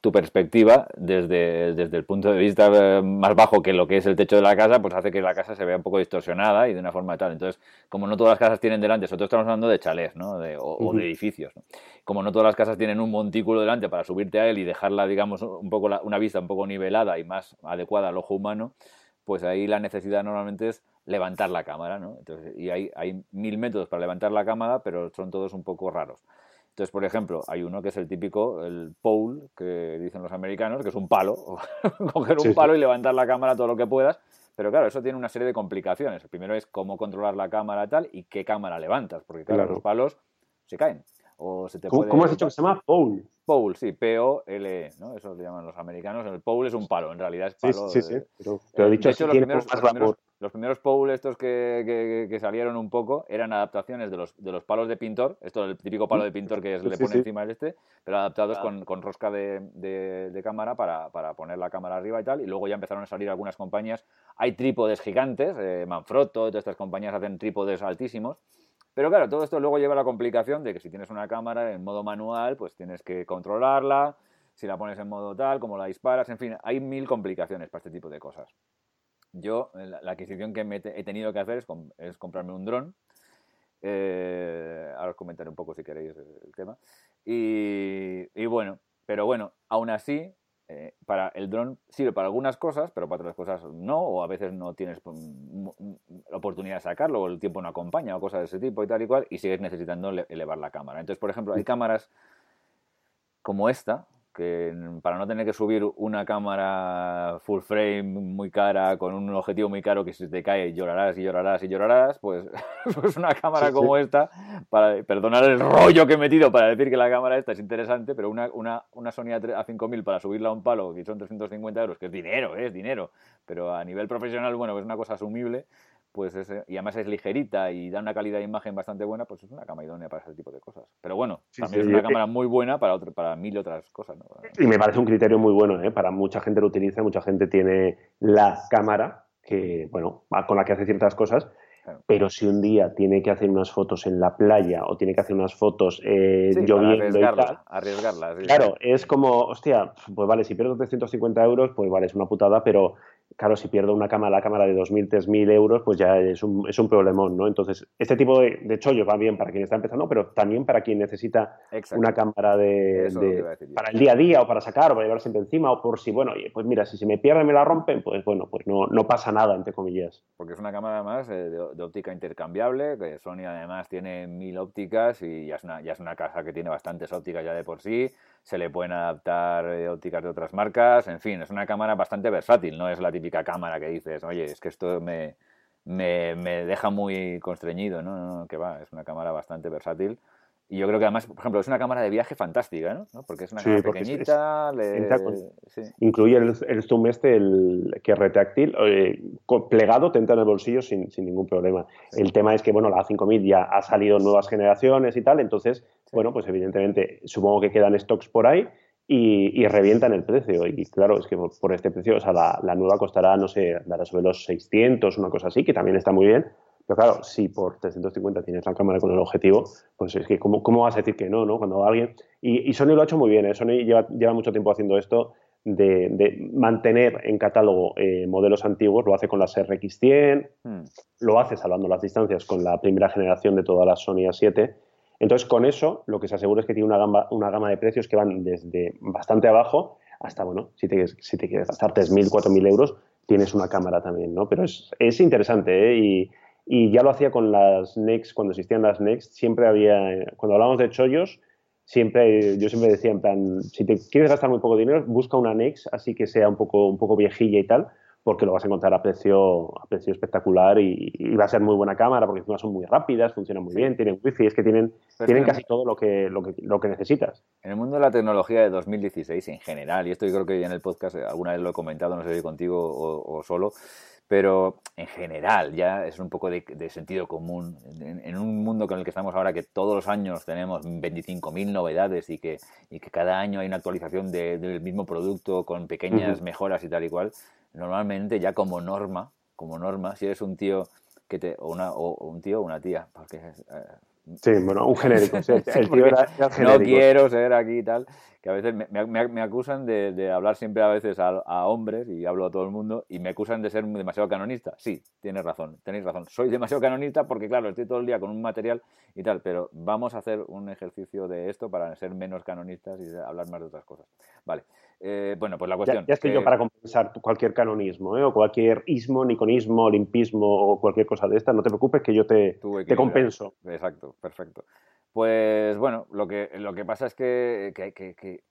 tu, perspectiva desde, desde el punto de vista eh, más bajo que lo que es el techo de la casa, pues hace que la casa se vea un poco distorsionada y de una forma tal. Entonces, como no todas las casas tienen delante, nosotros estamos hablando de chalés ¿no? o, de edificios, como no todas las casas tienen un montículo delante para subirte a él y dejarla, digamos, un poco una vista un poco nivelada y más adecuada al ojo humano, pues ahí la necesidad normalmente es levantar la cámara, ¿no? Entonces, y hay, hay mil métodos para levantar la cámara, pero son todos un poco raros. Entonces, por ejemplo, hay uno que es el típico, el pole, que dicen los americanos, que es un palo, coger un palo y levantar la cámara todo lo que puedas, pero claro, eso tiene una serie de complicaciones. El primero es cómo controlar la cámara tal y qué cámara levantas, porque claro. los palos se caen. ¿Cómo, has dicho que se llama? Pole. Pole, sí, P-O-L-E, ¿no? Eso le llaman los americanos. El pole es un palo, en realidad es palo. Sí, sí, sí. Pero, he dicho, los, primeros, los, primeros, pole estos que, que, salieron un poco eran adaptaciones de los, de los palos de pintor. Esto es el típico palo de pintor que le pone encima el este, pero adaptados ah. con, con, rosca de, de, cámara para, para, poner la cámara arriba y tal. Y luego ya empezaron a salir algunas compañías. Hay trípodes gigantes, eh, Manfrotto, todas estas compañías hacen trípodes altísimos pero claro, todo esto luego lleva la complicación de que si tienes una cámara en modo manual, pues tienes que controlarla, si la pones en modo tal, como la disparas, en fin, hay mil complicaciones para este tipo de cosas. Yo, la, adquisición que he tenido que hacer es, comprarme un dron. Eh, ahora os comentaré un poco si queréis el tema. Y, bueno, pero bueno, aún así, eh, para el dron sirve para algunas cosas, pero para otras cosas no, o a veces no tienes pues, la oportunidad de sacarlo, o el tiempo no acompaña, o cosas de ese tipo y tal y cual, y sigues necesitando elevar la cámara. Entonces, por ejemplo, hay cámaras como esta, que para no tener que subir una cámara full frame muy cara con un objetivo muy caro que si te cae llorarás y llorarás y llorarás, pues, pues una cámara como esta, para perdonar el rollo que he metido para decir que la cámara esta es interesante, pero una, una, una Sony A5000 para subirla a un palo que son 350 euros, que es dinero, ¿eh? es dinero, pero a nivel profesional, bueno, es una cosa asumible, pues y además es ligerita y da una calidad de imagen bastante buena, pues es una cámara idónea para ese tipo de cosas. Pero bueno, también es una cámara muy buena para, otro, para mil otras cosas. Y me parece un criterio muy bueno, ¿eh? para mucha gente lo utiliza, mucha gente tiene la cámara que, bueno, con la que hace ciertas cosas Pero si un día tiene que hacer unas fotos en la playa o tiene que hacer unas fotos eh, lloviendo y tal, arriesgarlas. claro, es como, hostia, pues vale, si pierdo 350 euros, pues vale, es una putada, pero claro, si pierdo una cámara, la cámara de 2.000, 3.000 euros, pues ya es un, es un problemón, ¿no? Entonces, este tipo de, de chollos va bien para quien está empezando, pero también para quien necesita una cámara de, para el día a día o para sacar o para llevar siempre encima o por si, bueno, pues mira, si se me pierde y me la rompen, pues bueno, pues no, no pasa nada, entre comillas. Porque es una cámara además eh, de, óptica intercambiable, que Sony además tiene mil ópticas y ya es, una, ya es una casa que tiene bastantes ópticas ya de por sí, se le pueden adaptar eh, ópticas de otras marcas, en fin, es una cámara bastante versátil, no es la típica cámara que dices, oye, es que esto me, me, me deja muy constreñido, ¿no? no, que va, es una cámara bastante versátil y yo creo que además, por ejemplo, es una cámara de viaje fantástica, ¿no? Porque es una cámara pequeñita. Incluye el, zoom este, el que es retráctil, eh, plegado, te entra en el bolsillo sin, sin ningún problema. El tema es que, bueno, la A5000 ya ha salido nuevas generaciones y tal, entonces, bueno, pues evidentemente supongo que quedan stocks por ahí y, revientan el precio. Y claro, es que por este precio, o sea, la, la nueva costará, no sé, dará sobre los 600, una cosa así, que también está muy bien pero claro, si por 350 tienes la cámara con el objetivo, pues es que ¿cómo, cómo vas a decir que no, no? Cuando alguien... Y, Sony lo ha hecho muy bien, ¿eh? Sony lleva, lleva mucho tiempo haciendo esto de, mantener en catálogo eh, modelos antiguos, lo hace con las RX100, hmm. lo hace salvando las distancias con la primera generación de todas las Sony A7. Entonces, con eso, lo que se asegura es que tiene una gama, una gama de precios que van desde bastante abajo hasta, bueno, si te, si te quieres gastar 3.000, 4.000 euros, tienes una cámara también, ¿no? Pero es, es interesante, ¿eh? Y, y ya lo hacía con las Next, cuando existían las Next, siempre había, cuando hablábamos de chollos, siempre, yo siempre decía en plan, si te quieres gastar muy poco dinero, busca una Next, así que sea un poco, un poco viejilla y tal, porque lo vas a encontrar a precio, a precio espectacular y, va a ser muy buena cámara, porque encima son muy rápidas, funcionan muy bien, tienen wifi, es que tienen, tienen casi todo lo que, lo, que, lo que necesitas. En el mundo de la tecnología de 2016 en general, y esto yo creo que en el podcast alguna vez lo he comentado, no sé si contigo o, o solo, pero en general ya es un poco de, sentido común. En, un mundo con el que estamos ahora, que todos los años tenemos 25.000 novedades y que, y que cada año hay una actualización del mismo producto con pequeñas mejoras y tal y cual, normalmente ya como norma, como norma, si eres un tío que te, o, una, o un tío o una tía, porque eh, Sí, bueno, un genérico. el tío era, No quiero ser aquí y tal. Que a veces me, acusan de, hablar siempre a veces a, hombres, y hablo a todo el mundo, y me acusan de ser demasiado canonista. Sí, tienes razón, tenéis razón. Soy demasiado canonista porque, claro, estoy todo el día con un material y tal, pero vamos a hacer un ejercicio de esto para ser menos canonistas y hablar más de otras cosas. Vale. Eh, bueno, pues la cuestión. Ya, estoy yo para compensar cualquier canonismo, ¿eh? o cualquier ismo, niconismo, olimpismo o cualquier cosa de esta. No te preocupes que yo te, te compenso. Exacto, perfecto. Pues bueno, lo que, lo que pasa es que, que,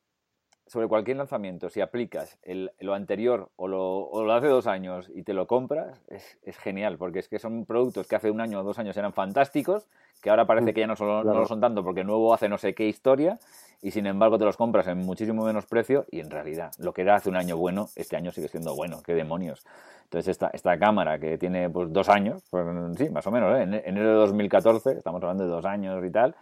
sobre cualquier lanzamiento, si aplicas el, lo anterior o lo, o lo, hace dos años y te lo compras, es, es, genial, porque es que son productos que hace un año o dos años eran fantásticos, que ahora parece mm, que ya no, no lo son tanto porque nuevo hace no sé qué historia, y sin embargo te los compras en muchísimo menos precio y en realidad lo que era hace un año bueno, este año sigue siendo bueno, qué demonios. Entonces esta, esta cámara que tiene pues dos años, pues, sí, más o menos, ¿eh? en enero de 2014, estamos hablando de dos años y tal,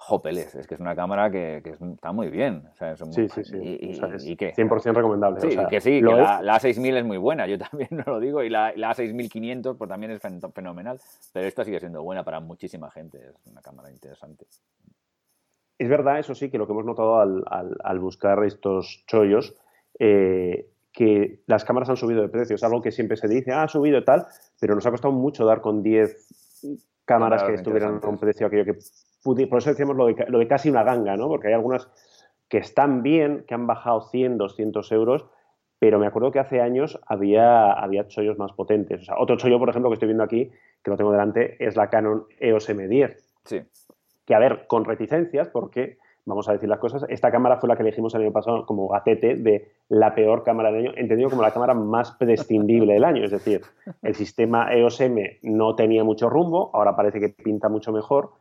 Jopeles, es que es una cámara que, está muy bien. sí, sí, sí, Y, qué? 100% recomendable. Sí, que sí, que la, A6000 es muy buena, yo también no lo digo, y la, la A6500 pues también es fenomenal, pero esta sigue siendo buena para muchísima gente, es una cámara interesante. Es verdad, eso sí, que lo que hemos notado al, buscar estos chollos, eh, que las cámaras han subido de precio. Es algo que siempre se dice, ah, ha subido y tal, pero nos ha costado mucho dar con 10 cámaras que estuvieran a un precio aquello que por eso decíamos lo de, casi una ganga, ¿no? Porque hay algunas que están bien, que han bajado 100, 200 euros, pero me acuerdo que hace años había, había chollos más potentes. O sea, otro chollo, por ejemplo, que estoy viendo aquí, que lo tengo delante, es la Canon EOS M10. Sí que a ver, con reticencias, porque vamos a decir las cosas, esta cámara fue la que elegimos el año pasado como gatete de la peor cámara del año, entendido como la cámara más prescindible del año. Es decir, el sistema EOS M no tenía mucho rumbo, ahora parece que pinta mucho mejor.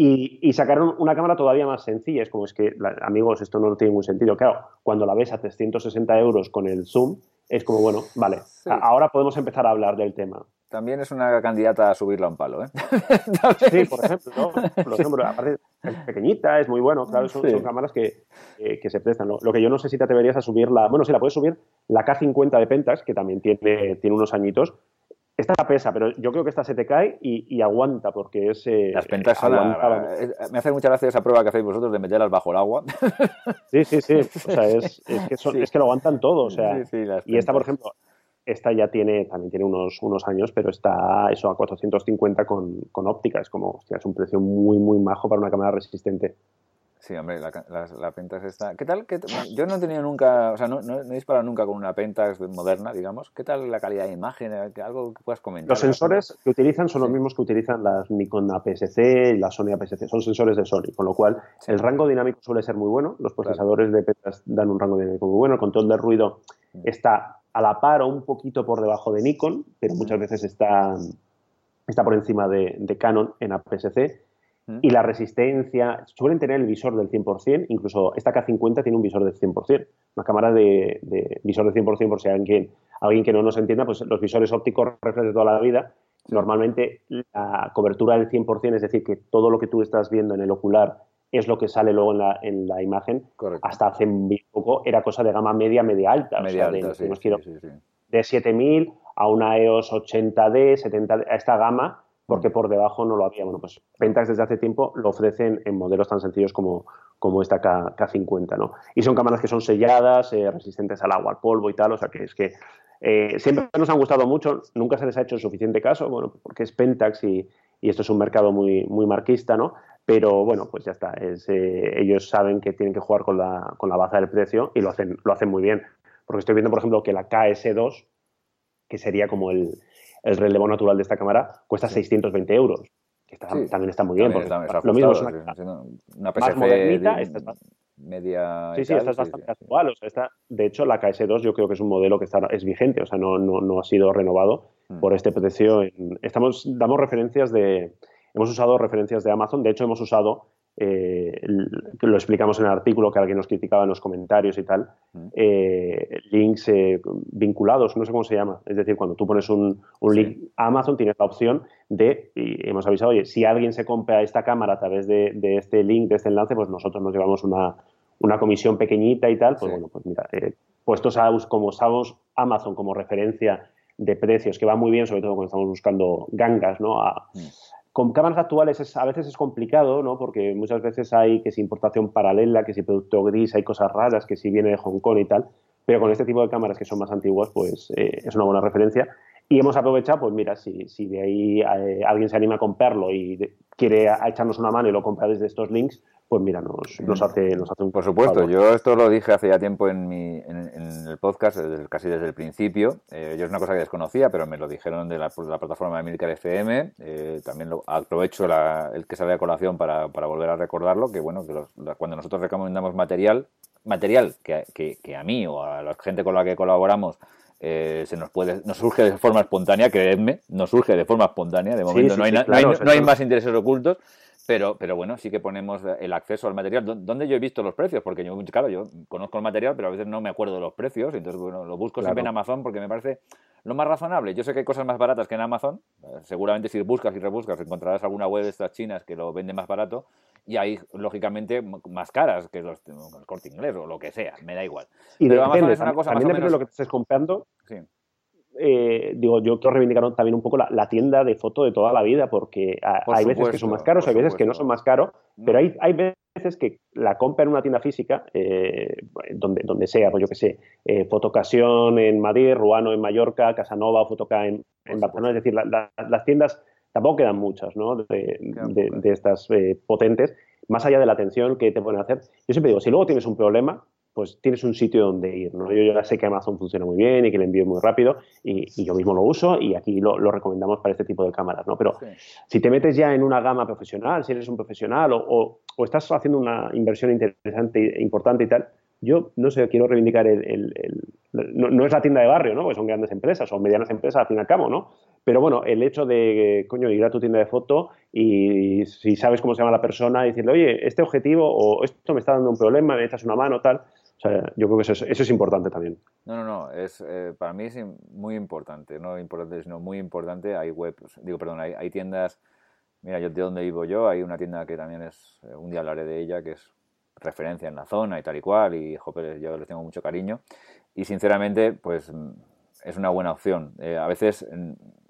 Y, sacaron una cámara todavía más sencilla. Es como es que, amigos, esto no tiene ningún sentido. Claro, cuando la ves a 360 euros con el zoom, es como, bueno, vale, ahora podemos empezar a hablar del tema. También es una candidata a subirla a un palo, ¿eh? sí, por ejemplo, ¿no? aparte es pequeñita, es muy bueno, claro, son, cámaras que, se prestan. Lo, que yo no sé si te atreverías a subir la, bueno, sí, la puedes subir la K50 de Pentax, que también tiene, tiene unos añitos, esta pesa, pero yo creo que esta se te cae y, aguanta porque es... Eh, las pentas son Me hace mucha gracia esa prueba que hacéis vosotros de meterlas bajo el agua. Sí, sí, sí. O sea, es, que, lo aguantan todo. O sea, y esta, por ejemplo, esta ya tiene, también tiene unos, unos años, pero está eso a 450 con, con óptica. Es como, hostia, es un precio muy, muy majo para una cámara resistente. Sí, hombre, la, la, Pentax está... ¿Qué tal? Yo no he tenido nunca, o sea, no, no, he disparado nunca con una Pentax moderna, digamos. ¿Qué tal la calidad de imagen? ¿Algo que puedas comentar? Los sensores que utilizan son los mismos que utilizan las Nikon APS-C y las Sony APS-C. Son sensores de Sony, con lo cual el rango dinámico suele ser muy bueno. Los procesadores de Pentax dan un rango dinámico muy bueno. El control de ruido está a la par o un poquito por debajo de Nikon, pero muchas veces está, está por encima de, de Canon en APS-C y la resistencia, suelen tener el visor del 100%, incluso esta K50 tiene un visor del 100%, una cámara de, visor del 100% por si alguien, alguien que no nos entienda, pues los visores ópticos reflejan de toda la vida, normalmente la cobertura del 100%, es decir, que todo lo que tú estás viendo en el ocular es lo que sale luego en la, en la imagen, hasta hace muy poco era cosa de gama media, media alta, media de, sí, de 7000 a una EOS 80D, 70 a esta gama, porque por debajo no lo había. Bueno, pues Pentax desde hace tiempo lo ofrecen en modelos tan sencillos como, como esta K, 50 ¿no? Y son cámaras que son selladas, eh, resistentes al agua, al polvo y tal, o sea que es que eh, siempre nos han gustado mucho, nunca se les ha hecho suficiente caso, bueno, porque es Pentax y, y esto es un mercado muy, muy marquista, ¿no? Pero bueno, pues ya está, es, eh, ellos saben que tienen que jugar con la, con la baza del precio y lo hacen, lo hacen muy bien. Porque estoy viendo, por ejemplo, que la KS2, que sería como el, el relevo natural de esta cámara cuesta 620 euros. Que también está muy bien. Porque lo mismo es una, una PSC modernita, esta media. Sí, sí, esta es bastante actual. O sea, esta, de hecho, la KS2 yo creo que es un modelo que está, es vigente, o sea, no, no, no ha sido renovado mm. por este precio. estamos, damos referencias de. Hemos usado referencias de Amazon, de hecho, hemos usado eh, lo explicamos en el artículo que alguien nos criticaba en los comentarios y tal, eh, links eh, vinculados, no sé cómo se llama. Es decir, cuando tú pones un, link a Amazon, tienes la opción de, y hemos avisado, oye, si alguien se compra esta cámara a través de, este link, de este enlace, pues nosotros nos llevamos una, comisión pequeñita y tal. Pues bueno, pues mira, puestos a, como usamos Amazon como referencia de precios, que va muy bien, sobre todo cuando estamos buscando gangas, ¿no? A, mm con cámaras actuales a veces es complicado, ¿no? Porque muchas veces hay que si importación paralela, que si producto gris, hay cosas raras, que si viene de Hong Kong y tal. Pero con este tipo de cámaras que son más antiguas, pues eh, es una buena referencia. Y hemos aprovechado, pues mira, si, si de ahí eh, alguien se anima a comprarlo y quiere echarnos una mano y lo compra desde estos links, pues mira, nos, nos, hace, nos hace un Por supuesto, yo esto lo dije hace ya tiempo en, mi, en, el podcast, casi desde el principio. Eh, yo es una cosa que desconocía, pero me lo dijeron de la, plataforma de Milcar FM. Eh, también lo, aprovecho el que sale a colación para, para, volver a recordarlo, que bueno, que cuando nosotros recomendamos material, material que, que, que, a mí o a la gente con la que colaboramos eh, se nos puede, nos surge de forma espontánea, creedme, nos surge de forma espontánea, de momento no, hay, no, hay, no, hay, más intereses ocultos, pero, pero bueno, sí que ponemos el acceso al material. ¿Dónde yo he visto los precios? Porque yo, claro, yo conozco el material, pero a veces no me acuerdo de los precios. Entonces, bueno, lo busco siempre en Amazon porque me parece lo más razonable. Yo sé que hay cosas más baratas que en Amazon. Eh, seguramente si buscas y rebuscas encontrarás alguna web de estas chinas que lo vende más barato. Y hay, lógicamente, más caras que los, los corte inglés o lo que sea. Me da igual. Y pero Amazon es una cosa también más o menos... lo que estés comprando. Sí eh, digo, yo quiero reivindicar también un poco la, tienda de foto de toda la vida, porque hay veces que son más caros, hay veces que no son más caros, pero hay, hay veces que la compra en una tienda física, eh, donde, donde sea, pues yo que sé, eh, Fotocasión en Madrid, Ruano en Mallorca, Casanova o Fotoca en, Barcelona, es decir, las tiendas tampoco quedan muchas ¿no? de, de estas potentes, más allá de la atención que te pueden hacer. Yo siempre digo, si luego tienes un problema, pues tienes un sitio donde ir. ¿no? Yo ya sé que Amazon funciona muy bien y que el envío es muy rápido y, yo mismo lo uso y aquí lo, recomendamos para este tipo de cámaras. ¿no? Pero si te metes ya en una gama profesional, si eres un profesional o, estás haciendo una inversión interesante e importante y tal, yo no sé, quiero reivindicar el, no, es la tienda de barrio, ¿no? Porque son grandes empresas o medianas empresas al fin y al cabo, ¿no? Pero bueno, el hecho de, coño, ir a tu tienda de foto y si sabes cómo se llama la persona, y decirle, oye, este objetivo o esto me está dando un problema, me echas una mano, tal. Yo creo que eso es, eso es importante también. No, no, no. Es, eh, para mí es muy importante. No importante, sino muy importante. Hay webs, digo, perdón, hay, hay, tiendas. Mira, yo de donde vivo yo, hay una tienda que también es, eh, un día hablaré de ella, que es referencia en la zona y tal y cual. Y, joder, yo les tengo mucho cariño. Y sinceramente, pues es una buena opción. Eh, a veces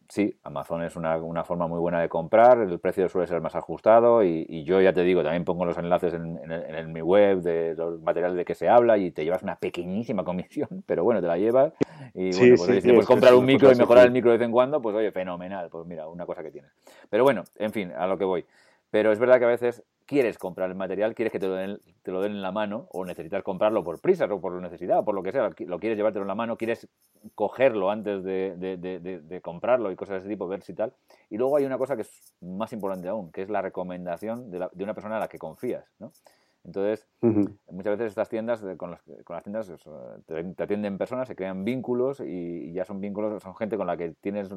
sí, Amazon es una, una, forma muy buena de comprar, el precio suele ser más ajustado y, yo ya te digo, también pongo los enlaces en, en, mi web de los materiales de que se habla y te llevas una pequeñísima comisión, pero bueno, te la llevas y bueno, pues, si puedes comprar un micro y mejorar el micro de vez en cuando, pues oye, fenomenal, pues mira, una cosa que tienes. Pero bueno, en fin, a lo que voy. Pero es verdad que a veces quieres comprar el material, quieres que te lo, den, te lo den en la mano, o necesitas comprarlo por prisa o por necesidad, o por lo que sea, lo quieres llevártelo en la mano, quieres cogerlo antes de, de, comprarlo y cosas de ese tipo, ver si tal. Y luego hay una cosa que es más importante aún, que es la recomendación de, una persona a la que confías, ¿no? Entonces, muchas veces estas tiendas, con, con las tiendas, te, atienden personas, se crean vínculos y, ya son vínculos, son gente con la que tienes,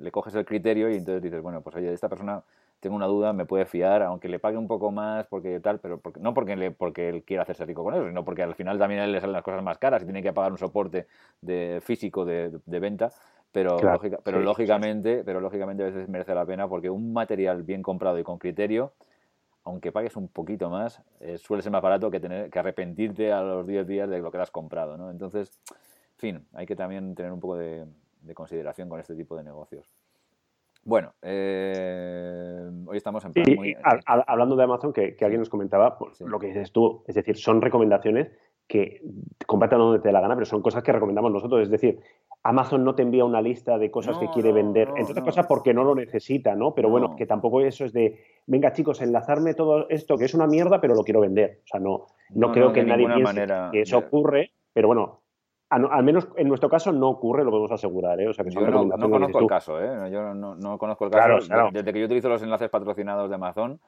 le coges el criterio y entonces dices, bueno, pues oye, esta persona tengo una duda, me puede fiar, aunque le pague un poco más, porque tal, pero no porque, le, porque él quiera hacerse rico con eso, sino porque al final también a él le salen las cosas más caras y tiene que pagar un soporte de, físico de, venta, pero, pero lógicamente, pero lógicamente a veces merece la pena porque un material bien comprado y con criterio, aunque pagues un poquito más, eh, suele ser más barato que tener que arrepentirte a los 10 días de lo que has comprado, ¿no? Entonces, en fin, hay que también tener un poco de consideración con este tipo de negocios. Bueno, eh, hoy estamos en plan muy... hablando de Amazon, que, alguien nos comentaba, pues, lo que dices tú, es decir, son recomendaciones que compartan donde te dé la gana, pero son cosas que recomendamos nosotros. Es decir, Amazon no te envía una lista de cosas que quiere vender, entre otras cosas porque no lo necesita, ¿no? Pero bueno, que tampoco eso es de, venga chicos, enlazarme todo esto que es una mierda, pero lo quiero vender. O sea, no, no, creo que nadie piense que eso ocurre, pero bueno, al menos en nuestro caso no ocurre, lo podemos asegurar. ¿eh? O sea, que yo no, conozco el caso, ¿eh? yo no, conozco el caso. Desde que yo utilizo los enlaces patrocinados de Amazon,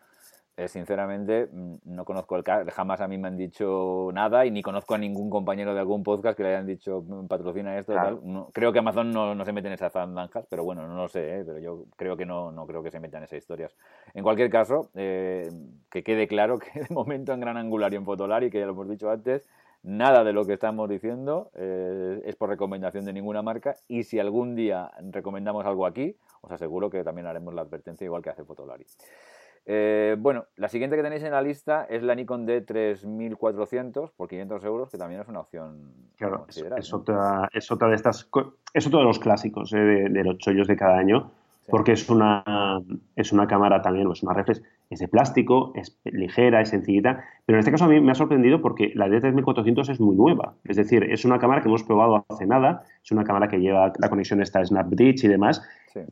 eh, sinceramente mm, no conozco el caso. Jamás a mí me han dicho nada y ni conozco a ningún compañero de algún podcast que le hayan dicho mm, patrocina esto. Tal. creo que Amazon no, se mete en esas zanjas, pero bueno, no lo sé. ¿eh? Pero yo creo que no, no creo que se metan en esas historias. En cualquier caso, eh, que quede claro que de momento en Gran Angular y en Fotolar, y que ya lo hemos dicho antes, Nada de lo que estamos diciendo eh, es por recomendación de ninguna marca y si algún día recomendamos algo aquí, os aseguro que también haremos la advertencia igual que hace Fotolari. Eh, bueno, la siguiente que tenéis en la lista es la Nikon D3400 por 500 euros, que también es una opción. Claro, es, otra, es otra de estas, es otro de los clásicos eh, de, los chollos de cada año, porque es una, es una cámara también, es una reflex es de plástico, es ligera, es sencillita, pero en este caso a mí me ha sorprendido porque la D3400 es muy nueva, es decir, es una cámara que hemos probado hace nada, es una cámara que lleva la conexión esta SnapBridge y demás,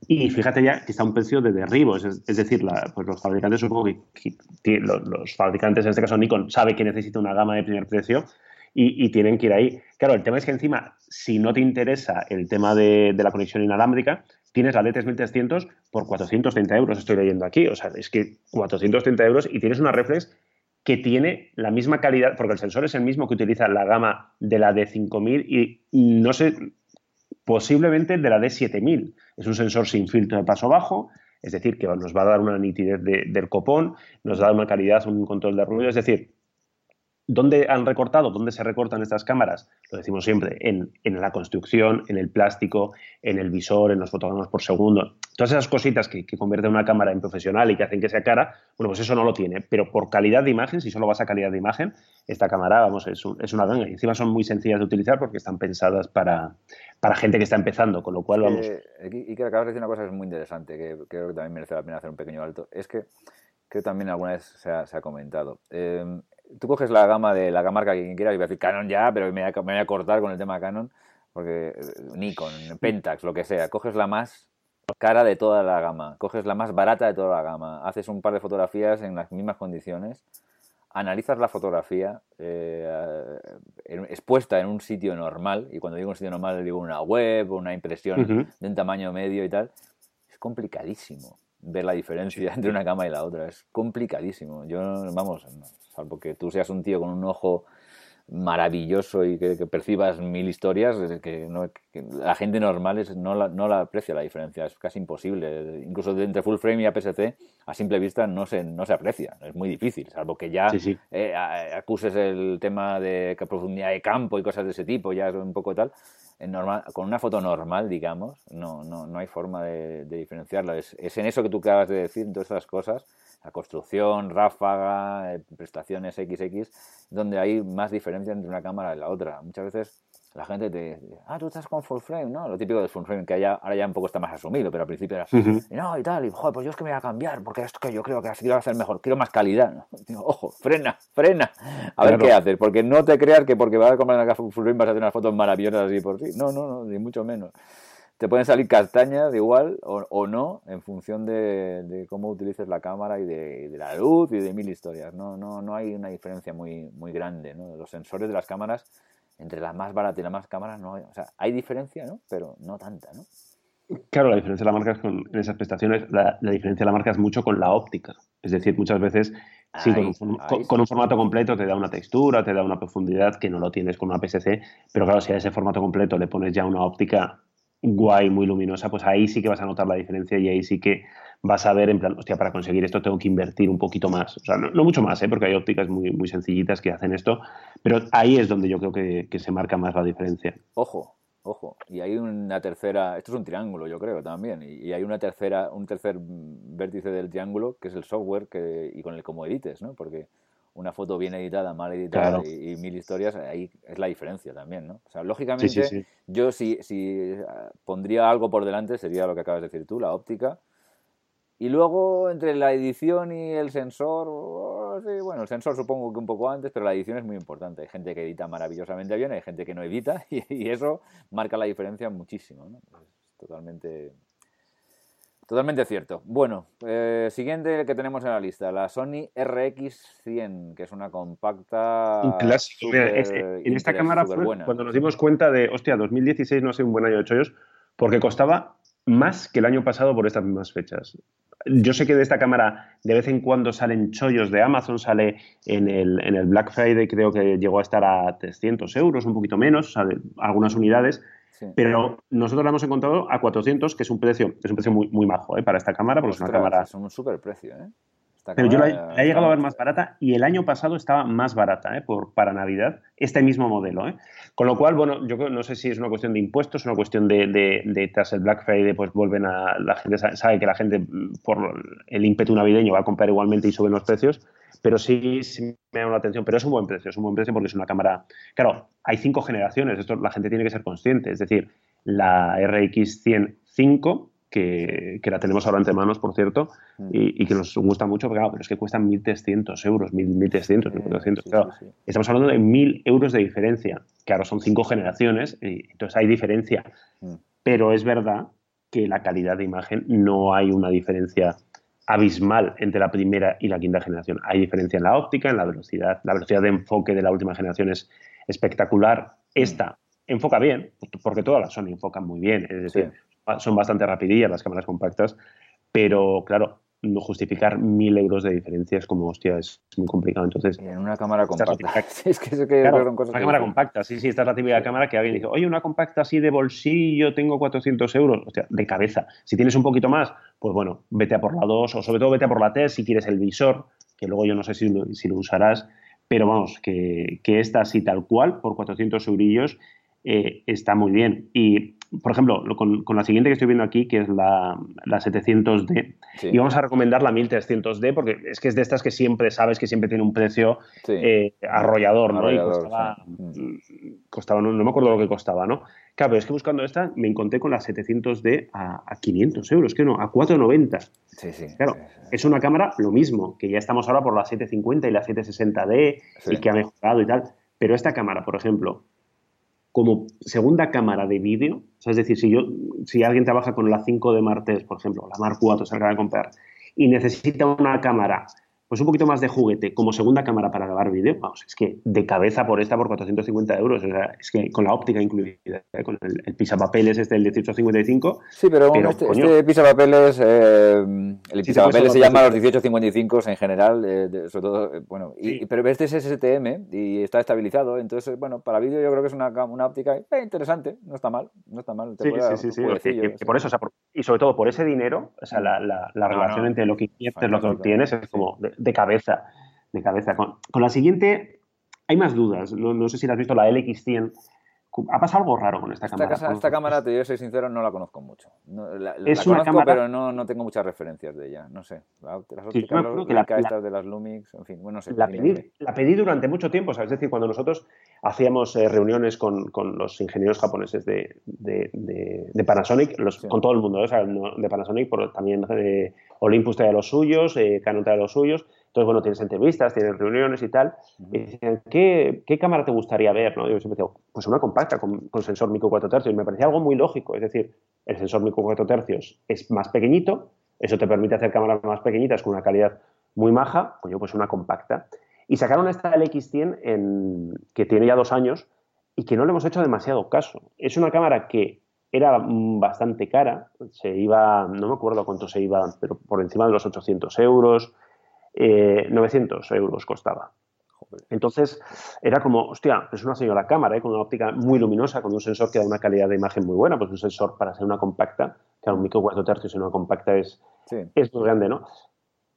y fíjate ya que está a un precio de derribo, es, decir, pues los fabricantes, supongo que, los, fabricantes, en este caso Nikon, sabe que necesita una gama de primer precio y, tienen que ir ahí. Claro, el tema es que encima, si no te interesa el tema de, de la conexión inalámbrica, tienes la D3300 por 430 euros, estoy leyendo aquí. O sea, es que 430 euros y tienes una reflex que tiene la misma calidad, porque el sensor es el mismo que utiliza la gama de la D5000 y no sé, posiblemente de la D7000. Es un sensor sin filtro de paso bajo, es decir, que nos va a dar una nitidez del copón, nos da una calidad, un control de ruido, es decir, ¿Dónde han recortado? ¿Dónde se recortan estas cámaras? Lo decimos siempre, en, la construcción, en el plástico, en el visor, en los fotogramas por segundo. Todas esas cositas que, convierten una cámara en profesional y que hacen que sea cara, bueno, pues eso no lo tiene. Pero por calidad de imagen, si solo vas a calidad de imagen, esta cámara, vamos, es, una ganga. Y encima son muy sencillas de utilizar porque están pensadas para, para gente que está empezando, con lo cual vamos... y que acabas de decir una cosa que es muy interesante, que creo que también merece la pena hacer un pequeño alto. Es que creo que también alguna vez se ha, comentado. Eh, tú coges la gama de la marca que quieras y voy a decir Canon ya, pero me voy, a, cortar con el tema Canon, porque eh, Nikon, Pentax, lo que sea, coges la más cara de toda la gama, coges la más barata de toda la gama, haces un par de fotografías en las mismas condiciones, analizas la fotografía eh, expuesta en un sitio normal, y cuando digo un sitio normal digo una web, una impresión de un tamaño medio y tal, es complicadísimo ver la diferencia entre una cama y la otra, es complicadísimo. Yo, vamos, salvo que tú seas un tío con un ojo maravilloso y que, percibas mil historias, que, la gente normal no, la, no la aprecia la diferencia, es casi imposible. Incluso entre full frame y APS-C, a simple vista no se, no se aprecia, es muy difícil, salvo que ya eh, acuses el tema de profundidad de campo y cosas de ese tipo, ya es un poco tal. Normal, con una foto normal, digamos, no, no, no hay forma de, diferenciarla. Es, es en eso que tú acabas de decir, en todas esas cosas, la construcción, ráfaga, eh, prestaciones XX, donde hay más diferencia entre una cámara y la otra. Muchas veces la gente te dice, ah, tú estás con full frame, ¿no? Lo típico del full frame, que ahora ya un poco está más asumido, pero al principio era, no, y tal, y joder, pues yo es que me voy a cambiar, porque esto que yo creo que así quiero hacer mejor, quiero más calidad, ¿no? Digo, ojo, frena, frena, a ver qué haces, porque no te creas que porque vas a comprar una full frame vas a hacer unas fotos maravillosas así por sí, no, no, no, ni mucho menos. Te pueden salir castañas igual o, o no, en función de, de, cómo utilices la cámara y de, de, la luz y de mil historias. No, no, no hay una diferencia muy, muy grande. ¿no? Los sensores de las cámaras entre la más barata y la más cámara no hay, o sea, hay diferencia, ¿no? Pero no tanta, ¿no? Claro, la diferencia de la marca es con, en esas prestaciones, la, diferencia de la marca es mucho con la óptica. Es decir, muchas veces, sí, con, un, formato completo te da una textura, te da una profundidad que no lo tienes con una PSC, pero claro, si a ese formato completo le pones ya una óptica guay, muy luminosa, pues ahí sí que vas a notar la diferencia y ahí sí que vas a ver en plan, hostia, para conseguir esto tengo que invertir un poquito más. O sea, no, mucho más, ¿eh? porque hay ópticas muy, muy sencillitas que hacen esto, pero ahí es donde yo creo que, que se marca más la diferencia. Ojo, ojo, y hay una tercera, esto es un triángulo yo creo también, y hay una tercera, un tercer vértice del triángulo que es el software que, y con el como edites, ¿no? Porque una foto bien editada, mal editada y, mil historias, ahí es la diferencia también, ¿no? O sea, lógicamente, yo si, si ah, pondría algo por delante sería lo que acabas de decir tú, la óptica, y luego entre la edición y el sensor, oh, bueno, el sensor supongo que un poco antes, pero la edición es muy importante. Hay gente que edita maravillosamente bien, hay gente que no edita y, eso marca la diferencia muchísimo. ¿no? Es totalmente, totalmente cierto. Bueno, eh, siguiente que tenemos en la lista, la Sony RX100, que es una compacta. Un clásico. en esta cámara fue cuando nos dimos cuenta de, hostia, 2016 no ha sido un buen año de chollos, porque costaba más que el año pasado por estas mismas fechas yo sé que de esta cámara de vez en cuando salen chollos de Amazon, sale en el, en el Black Friday, creo que llegó a estar a 300 euros, un poquito menos, algunas unidades, pero nosotros la hemos encontrado a 400, que es un precio, es un precio muy, muy majo ¿eh? para esta cámara, porque es una cámara... Es un súper precio, ¿eh? Pero yo la, he llegado a ver más barata y el año pasado estaba más barata ¿eh? Por, para Navidad, este mismo modelo. ¿eh? Con lo cual, bueno, yo no sé si es una cuestión de impuestos, una cuestión de, de, tras el Black Friday, pues vuelven a. La gente sabe que la gente, por el ímpetu navideño, va a comprar igualmente y suben los precios, pero sí, sí me llama la atención. Pero es un buen precio, es un buen precio porque es una cámara. Claro, hay cinco generaciones, esto la gente tiene que ser consciente. Es decir, la RX 105 que, la tenemos ahora entre manos, por cierto, mm. y, que nos gusta mucho, pero, claro, pero es que cuestan 1.300 euros, 1.300, 1.400. Claro, estamos hablando de 1.000 euros de diferencia, que ahora son cinco generaciones, y entonces hay diferencia. Mm. Pero es verdad que la calidad de imagen no hay una diferencia abismal entre la primera y la quinta generación. Hay diferencia en la óptica, en la velocidad. La velocidad de enfoque de la última generación es espectacular. Mm. Esta enfoca bien, porque todas las Sony enfocan muy bien. Es decir, son bastante rapidillas las cámaras compactas, pero claro, no justificar mil euros de diferencia es como, hostia, es muy complicado. Entonces, en una cámara compacta. es que, es que claro, una cámara compacta, sí, sí, esta es la típica cámara que alguien dice, oye, una compacta así de bolsillo, tengo 400 euros, hostia, de cabeza. Si tienes un poquito más, pues bueno, vete a por la 2 o sobre todo vete a por la T si quieres el visor, que luego yo no sé si lo, si lo usarás, pero vamos, que, que esta así tal cual, por 400 eurillos, eh, está muy bien. Y por ejemplo, con, la siguiente que estoy viendo aquí, que es la, 700D, y vamos a recomendar la 1300D porque es que es de estas que siempre sabes que siempre tiene un precio eh, arrollador, ¿no? y costaba, no, me acuerdo lo que costaba, ¿no? Claro, pero es que buscando esta me encontré con la 700D a, 500 euros, que no, a 490. Sí, sí. Claro, es una cámara lo mismo, que ya estamos ahora por la 750 y la 760D y que ha mejorado y tal. Pero esta cámara, por ejemplo, como segunda cámara de vídeo, es decir, si, yo, si alguien trabaja con la 5 de Martes, por ejemplo, la Mark 4 se acaba de comprar, y necesita una cámara pues un poquito más de juguete como segunda cámara para grabar vídeo, vamos, es que de cabeza por esta por 450 euros, o sea, es que con la óptica incluida, ¿eh? con el, el, pisapapeles este del 1855. Sí, pero, este, este, pisapapeles, eh, el pisapapeles se llama los 1855 en general, eh, sobre todo, eh, bueno, y, pero este es STM y está estabilizado, entonces, bueno, para vídeo yo creo que es una, una óptica interesante, no está mal, no está mal. sí, sí, sí, sí, por eso, o sea, y sobre todo por ese dinero, o sea, la, la, la relación entre lo que inviertes y lo que obtienes es como de cabeza. De cabeza. Con, la siguiente hay más dudas. No, sé si la has visto, la LX100, ha pasado algo raro con esta, cámara. esta cámara, te digo, soy sincero, no la conozco mucho. la, es una conozco, cámara... pero no, no, tengo muchas referencias de ella. No sé. las ópticas, estas de las Lumix, en fin, bueno, no sé. La pedí, la pedí, durante mucho tiempo, es decir, cuando nosotros hacíamos eh, reuniones con, con, los ingenieros japoneses de, de, de, Panasonic, los, con todo el mundo, ¿eh? o sea, de Panasonic, pero también de Olympus traía los suyos, eh, Canon traía los suyos, entonces, bueno, tienes entrevistas, tienes reuniones y tal. Y dicen, ¿qué, ¿qué, cámara te gustaría ver? ¿no? Yo siempre digo, pues una compacta con, con, sensor micro 4 tercios. Y me parecía algo muy lógico. Es decir, el sensor micro 4 tercios es más pequeñito, eso te permite hacer cámaras más pequeñitas con una calidad muy maja, coño, pues una compacta. Y sacaron esta LX100 en, que tiene ya dos años y que no le hemos hecho demasiado caso. Es una cámara que era bastante cara, se iba, no me acuerdo cuánto se iba, pero por encima de los 800 euros, 900 eh, euros costaba. Entonces era como, hostia, es una señora cámara, ¿eh? con una óptica muy luminosa, con un sensor que da una calidad de imagen muy buena, pues un sensor para ser una compacta, que a un micro 4 tercios en una compacta es, es muy grande, ¿no?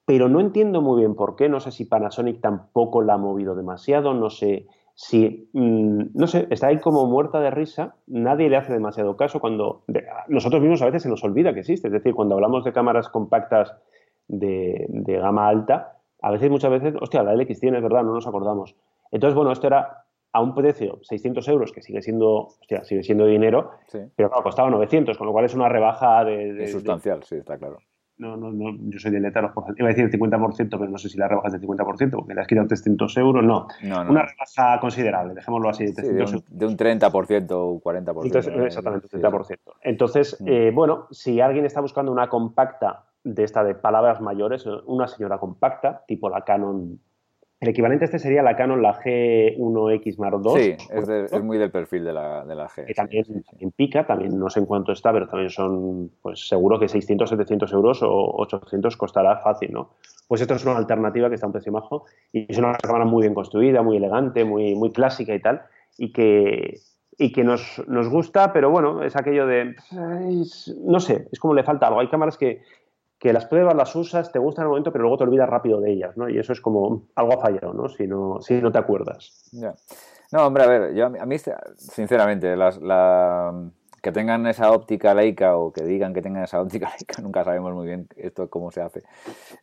Pero no entiendo muy bien por qué, no sé si Panasonic tampoco la ha movido demasiado, no sé si, mm, no sé, está ahí como muerta de risa, nadie le hace demasiado caso cuando nosotros mismos a veces se nos olvida que existe, es decir, cuando hablamos de cámaras compactas de, gama alta, a veces, muchas veces, hostia, la LX tiene, es verdad, no nos acordamos. Entonces, bueno, esto era a un precio 600 euros, que sigue siendo, hostia, sigue siendo dinero, pero claro, costaba 900, con lo cual es una rebaja de... sustancial, sí, está claro. No, no, no, yo soy de letra Iba a decir el 50%, pero no sé si la rebajas del 50%, porque le has quitado 300 euros. No, una rebaja considerable, dejémoslo así. De, de, un, 30% o 40%. Entonces, exactamente, un 30%. Entonces, eh, bueno, si alguien está buscbuscando una compacta de esta de palabras mayores, una señora compacta, tipo la Canon. El equivalente a este sería la Canon, la G1X Mark II. Sí, es, muy del perfil de la, de la G. Que también, pica, también no sé en cuánto está, pero también son, pues seguro que 600, 700 euros o 800 costará fácil, ¿no? Pues esto es una alternativa que está a un precio bajo y es una cámara muy bien construida, muy elegante, muy, muy clásica y tal, y que, y que nos, nos gusta, pero bueno, es aquello de, no sé, es como le falta algo. Hay cámaras que, que las pruebas, las usas, te gustan el momento, pero luego te olvidas rápido de ellas, ¿no? Y eso es como algo ha fallado, ¿no? Si no, si no te acuerdas. No, hombre, a ver, yo a mí, sinceramente, las, la, que tengan esa óptica laica o que digan que tengan esa óptica laica, nunca sabemos muy bien esto cómo se hace.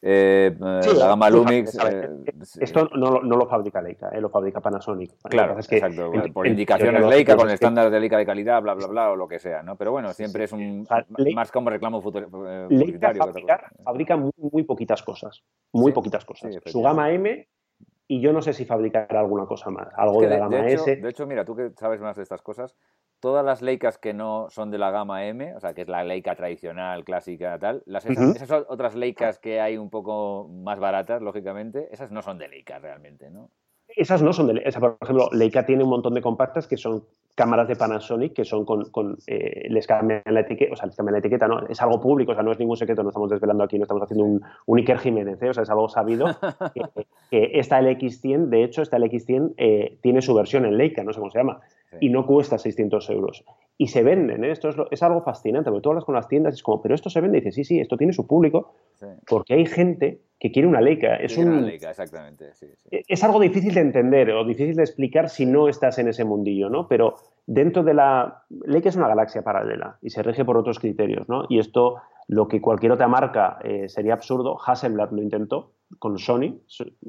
Eh, eh, la gama Lumix. Eh, esto no, no, lo fabrica Leica, lo fabrica Panasonic. Claro, es que exacto. por indicaciones Leica, con estándares de Leica de calidad, bla, bla, bla, o lo que sea, ¿no? Pero bueno, siempre es un más como reclamo publicitario. Leica fabrica, muy, muy, poquitas cosas. Muy poquitas cosas. Su gama M y yo no sé si fabricará alguna cosa más, algo de la gama S. De hecho, mira, tú que sabes más de estas cosas, todas las Leicas que no son de la gama M, o sea, que es la Leica tradicional, clásica, tal, las, esas, otras Leicas que hay un poco más baratas, lógicamente, esas no son de Leica realmente, ¿no? Esas no son de Leica. Por ejemplo, Leica tiene un montón de compactas que son cámaras de Panasonic que son con, con eh, les cambian la etiqueta, o sea, les cambian la etiqueta, no, es algo público, o sea, no es ningún secreto, no estamos desvelando aquí, no estamos haciendo un, un Iker Jiménez, ¿eh? o sea, es algo sabido que, esta LX100, de hecho, esta LX100 eh, tiene su versión en Leica, no sé cómo se llama, y no cuesta 600 euros. Y se venden, ¿eh? esto es, es, algo fascinante, porque tú hablas con las tiendas y es como, pero esto se vende, y dices, sí, sí, esto tiene su público, porque hay gente que quiere una Leica. Es, una Leica, exactamente. E, es algo difícil de entender o difícil de explicar si no estás en ese mundillo, ¿no? Pero dentro de la... Leica es una galaxia paralela y se rige por otros criterios, ¿no? Y esto, lo que cualquier otra marca eh, sería absurdo, Hasselblad lo intentó con Sony.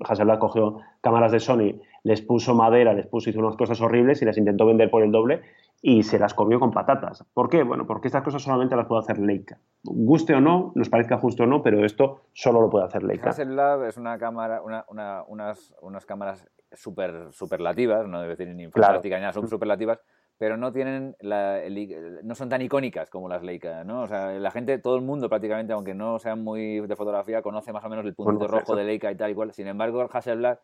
Hasselblad cogió cámaras de Sony, les puso madera, les puso, hizo unas cosas horribles y las intentó vender por el doble y se las comió con patatas. ¿Por qué? Bueno, porque estas cosas solamente las puede hacer Leica. Guste o no, nos parezca justo o no, pero esto solo lo puede hacer Leica. Hasselblad es una cámara, una, una, unas, unas cámaras super, superlativas, no debe decir ni ni nada, son superlativas, pero no tienen la, no son tan icónicas como las Leica, ¿no? O sea, la gente, todo el mundo prácticamente, aunque no sean muy de fotografía, conoce más o menos el punto rojo de Leica y tal y cual. Sin embargo, el Hasselblad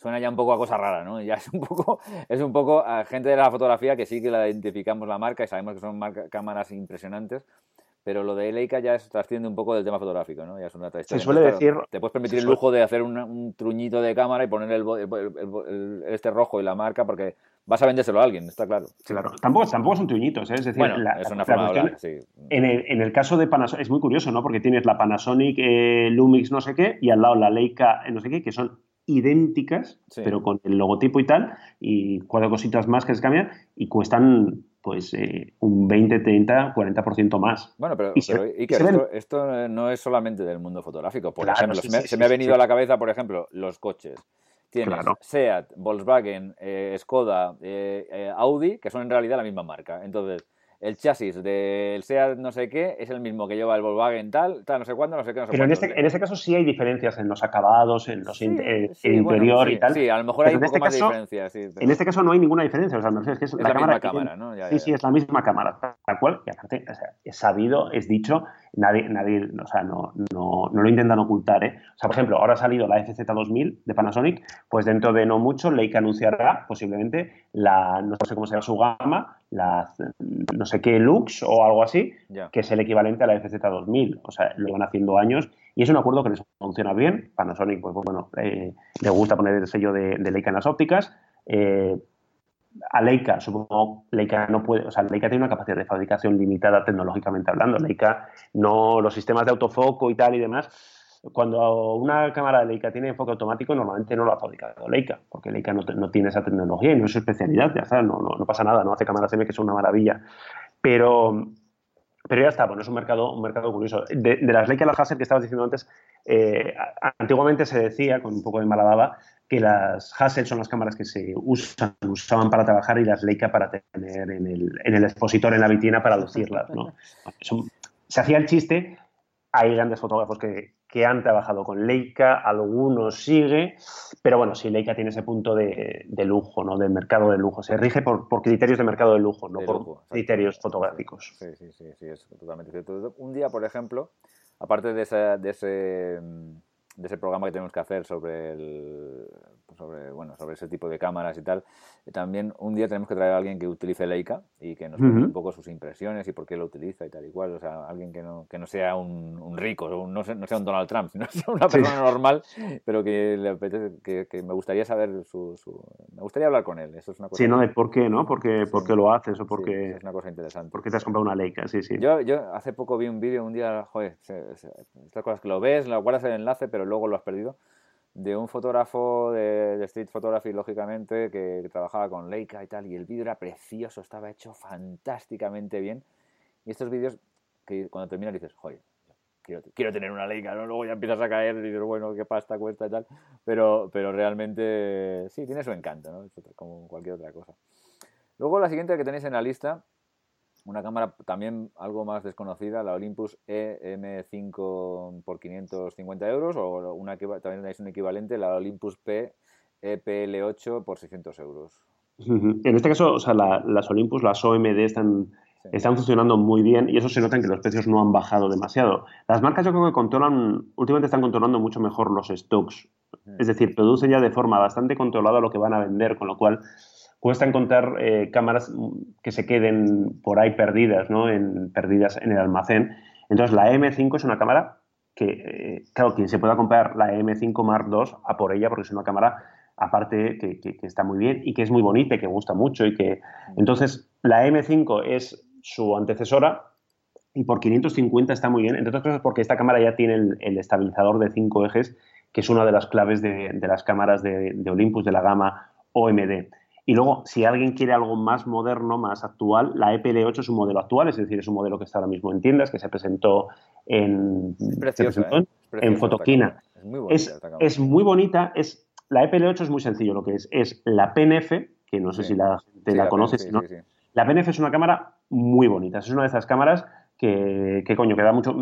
suena ya un poco a cosa rara, ¿no? Ya es un poco, es un poco a gente de la fotografía que sí que la identificamos la marca y sabemos que son cámaras impresionantes, pero lo de Leica ya es, trasciende un poco del tema fotográfico, ¿no? Ya es una otra Se suele decir... te puedes permitir el lujo de hacer un, truñito de cámara y poner el, este rojo y la marca porque vas a vendérselo a alguien, está claro. Claro, tampoco, tampoco son truñitos, ¿eh? es decir, es una forma de sí. en, el, en, el, caso de Panasonic, es muy curioso, ¿no? Porque tienes la Panasonic eh, Lumix no sé qué y al lado la Leica eh, no sé qué, que son idénticas, pero con el logotipo y tal, y cuatro cositas más que se cambian, y cuestan pues eh, un 20, 30, 40% más. Bueno, pero, esto, no es solamente del mundo fotográfico. Por ejemplo, se, me, ha venido a la cabeza, por ejemplo, los coches. Tienes Seat, Volkswagen, eh, Skoda, eh, Audi, que son en realidad la misma marca. Entonces, el chasis del SEAT no sé qué es el mismo que lleva el Volkswagen tal, tal, no sé cuándo, no sé qué, no sé Pero en este, en este, caso sí hay diferencias en los acabados, en los interior y tal. Sí, a lo mejor hay un poco este más de diferencia. En este caso no hay ninguna diferencia, o sea, es que es, la, misma cámara, ¿no? sí, sí, es la misma cámara, tal cual, y aparte es sabido, es dicho, nadie, nadie o sea, no, no, no, lo intentan ocultar, ¿eh? O sea, por ejemplo, ahora ha salido la FZ2000 de Panasonic, pues dentro de no mucho Leica anunciará posiblemente la, no sé cómo se llama su gama, la no sé qué Lux o algo así, que es el equivalente a la FZ2000. O sea, lo van haciendo años y es un acuerdo que les funciona bien. Panasonic, pues, bueno, eh, le gusta poner el sello de, Leica en las ópticas. Eh, a Leica, supongo, Leica no puede, o sea, Leica tiene una capacidad de fabricación limitada tecnológicamente hablando. Leica no, los sistemas de autofoco y tal y demás, cuando una cámara de Leica tiene enfoque automático, normalmente no lo ha fabricado Leica, porque Leica no, tiene esa tecnología y no es su especialidad, ya está, no, no, pasa nada, no hace cámaras M que son una maravilla. Pero, pero ya está, bueno, es un mercado, un mercado curioso. De, las Leica y las Hasselblad que estabas diciendo antes, eh, antiguamente se decía, con un poco de mala que las Hasselblad son las cámaras que se usan, usaban para trabajar y las Leica para tener en el, en el expositor, en la vitrina, para lucirlas. ¿no? se hacía el chiste, hay grandes fotógrafos que, que han trabajado con Leica, algunos sigue, pero bueno, sí, Leica tiene ese punto de, lujo, ¿no? Del mercado de lujo. Se rige por, criterios de mercado de lujo, no por criterios fotográficos. Sí, sí, sí, sí, es totalmente cierto. Un día, por ejemplo, aparte de, ese, de ese programa que tenemos que hacer sobre el, sobre, bueno, sobre ese tipo de cámaras y tal. También un día tenemos que traer a alguien que utilice Leica y que nos cuente un poco sus impresiones y por qué lo utiliza y tal y cual. O sea, alguien que no, que no sea un, rico, no, sea, no sea un Donald Trump, sino sea una persona normal, pero que, le apetece, que, me gustaría saber su, Me gustaría hablar con él. Eso es una cosa sí, ¿no? De por qué, ¿no? ¿Por qué, lo haces o por qué... es una cosa interesante. ¿Por qué te has comprado una Leica? Sí, sí. Yo, yo hace poco vi un vídeo, un día, joder, estas cosas que lo ves, lo guardas el enlace, pero luego lo has perdido de un fotógrafo de, street photography, lógicamente, que, trabajaba con Leica y tal, y el vídeo era precioso, estaba hecho fantásticamente bien. Y estos vídeos que cuando terminas dices, joder, quiero, quiero, tener una Leica, ¿no? Luego ya empiezas a caer y dices, bueno, qué pasta cuesta y tal, pero, pero realmente sí, tiene su encanto, ¿no? como cualquier otra cosa. Luego la siguiente que tenéis en la lista una cámara también algo más desconocida, la Olympus EM5 por 550 euros o una que también tenéis un equivalente, la Olympus P EPL8 por 600 euros. En este caso, o sea, las Olympus, las OMD están, están funcionando muy bien y eso se nota en que los precios no han bajado demasiado. Las marcas yo creo que controlan, últimamente están controlando mucho mejor los stocks. Es decir, producen ya de forma bastante controlada lo que van a vender, con lo cual cuesta encontrar eh, cámaras que se queden por ahí perdidas, ¿no? En, perdidas en el almacén. Entonces, la M5 es una cámara que, eh, claro, quien se pueda comprar la M5 Mark II, a por ella, porque es una cámara, aparte, que, está muy bien y que es muy bonita y que gusta mucho. y que Entonces, la M5 es su antecesora y por 550 está muy bien, entre otras cosas porque esta cámara ya tiene el, estabilizador de cinco ejes, que es una de las claves de, de las cámaras de, de Olympus de la gama OMD. Y luego, si alguien quiere algo más moderno, más actual, la EPL8 es un modelo actual, es decir, es un modelo que está ahora mismo en tiendas, que se presentó en, ¿eh? en Fotoquina. Es muy bonita. Es, muy bonita. Es, la EPL8 es muy sencillo lo que es. Es la PNF, que no sé si la gente la, conoce, ¿no? La PNF es una cámara muy bonita. Es una de esas cámaras que, que coño, que da mucho,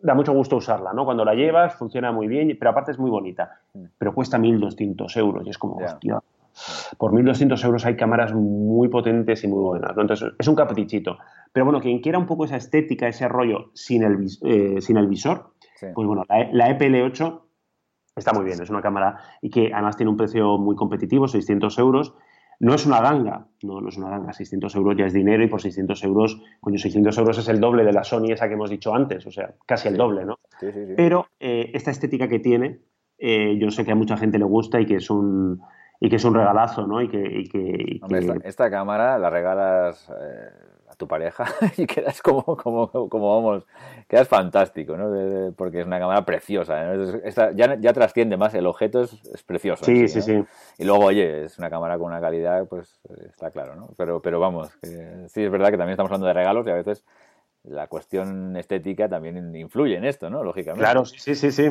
da mucho gusto usarla, ¿no? Cuando la llevas funciona muy bien, pero aparte es muy bonita. Mm. Pero cuesta 1.200 euros y es como, hostia, por 1.200 euros hay cámaras muy potentes y muy buenas. Entonces, es un caprichito. Pero bueno, quien quiera un poco esa estética, ese rollo sin el, eh, sin el visor, pues bueno, la, EPL8 está muy bien. Es una cámara y que además tiene un precio muy competitivo, 600 euros. No es una ganga, no, no es una ganga, 600 euros ya es dinero y por 600 euros, coño, 600 euros es el doble de la Sony esa que hemos dicho antes, o sea, casi el doble, ¿no? Pero eh, esta estética que tiene, eh, yo sé que a mucha gente le gusta y que es un, y que es un regalazo, ¿no? Y que, Hombre, esta, cámara la regalas, eh, a tu pareja y quedas como, como, como vamos, quedas fantástico, ¿no? porque es una cámara preciosa. ya, ya, trasciende más, el objeto es, precioso. Sí, sí, sí. Y luego, oye, es una cámara con una calidad, pues está claro, ¿no? Pero, pero vamos, sí es verdad que también estamos hablando de regalos y a veces la cuestión estética también influye en esto, ¿no? Lógicamente. Claro, sí, sí, sí.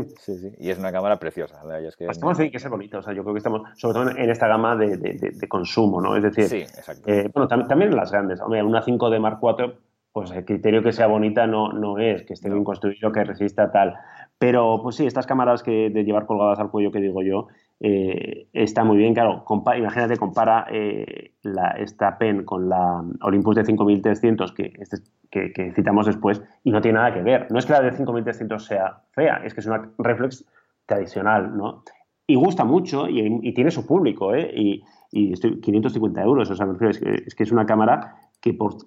Y es una cámara preciosa. Es que estamos que es bonito. O sea, yo creo que estamos, sobre todo en esta gama de, de, consumo, ¿no? Es decir, sí, exacto. Eh, bueno, también, en las grandes. Hombre, una 5D Mark IV, pues el criterio que sea bonita no, no es, que esté bien construido, que resista tal. Pero, pues sí, estas cámaras que de llevar colgadas al cuello que digo yo, eh, está muy bien, claro, imagínate, compara eh, la, esta pen con la Olympus de 5300 que, este, que, citamos después y no tiene nada que ver. No es que la de 5300 sea fea, es que es una reflex tradicional, ¿no? Y gusta mucho y, tiene su público, ¿eh? Y, y estoy, 550 euros, o sea, es que, es que es una cámara que por,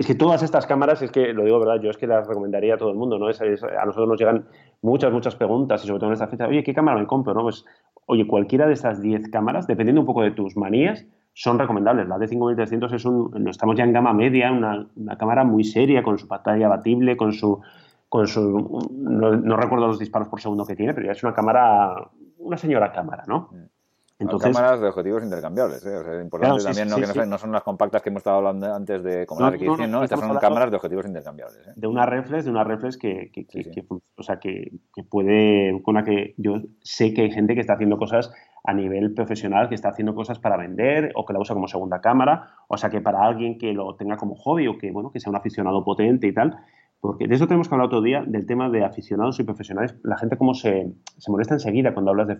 es que todas estas cámaras, es que lo digo verdad, yo es que las recomendaría a todo el mundo, ¿no? Es, a nosotros nos llegan muchas, muchas preguntas y sobre todo en esta fecha, oye, ¿qué cámara me compro? ¿no? Pues oye, cualquiera de estas 10 cámaras, dependiendo un poco de tus manías, son recomendables. La D5300 es un, estamos ya en gama media, una, cámara muy seria, con su pantalla abatible, con su, con su no, recuerdo los disparos por segundo que tiene, pero ya es una cámara, una señora cámara, ¿no? Mm. Entonces, cámaras de objetivos intercambiables, ¿eh? o sea, es importante también ¿no? que no, son las compactas que hemos estado hablando antes de como la X100, ¿no? Estas son cámaras de objetivos intercambiables. ¿eh? De una reflex, de una reflex que, que, que, o sea, que, puede, con la que yo sé que hay gente que está haciendo cosas a nivel profesional, que está haciendo cosas para vender o que la usa como segunda cámara, o sea, que para alguien que lo tenga como hobby o que, bueno, que sea un aficionado potente y tal, porque de eso tenemos que hablar otro día, del tema de aficionados y profesionales. La gente como se, se molesta enseguida cuando hablas de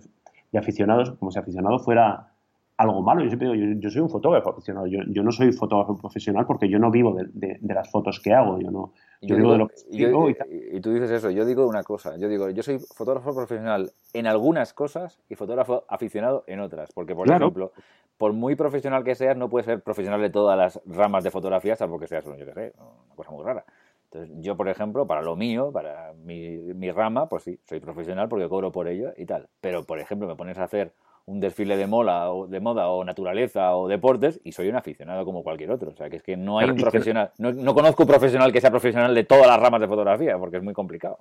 de aficionados, como si aficionado fuera algo malo. Yo siempre digo, yo, soy un fotógrafo aficionado, yo, yo, no soy fotógrafo profesional porque yo no vivo de, de, las fotos que hago, yo no yo, vivo de lo que y, y, tú dices eso, yo digo una cosa, yo digo, yo soy fotógrafo profesional en algunas cosas y fotógrafo aficionado en otras, porque por ejemplo, por muy profesional que seas, no puedes ser profesional de todas las ramas de fotografía, salvo que seas, yo qué sé, una cosa muy rara. Entonces, yo, por ejemplo, para lo mío, para mi, mi rama, pues sí, soy profesional porque cobro por ello y tal. Pero, por ejemplo, me pones a hacer un desfile de moda, o, de moda o naturaleza o deportes y soy un aficionado como cualquier otro. O sea, que es que no hay un profesional, no, no, conozco un profesional que sea profesional de todas las ramas de fotografía porque es muy complicado.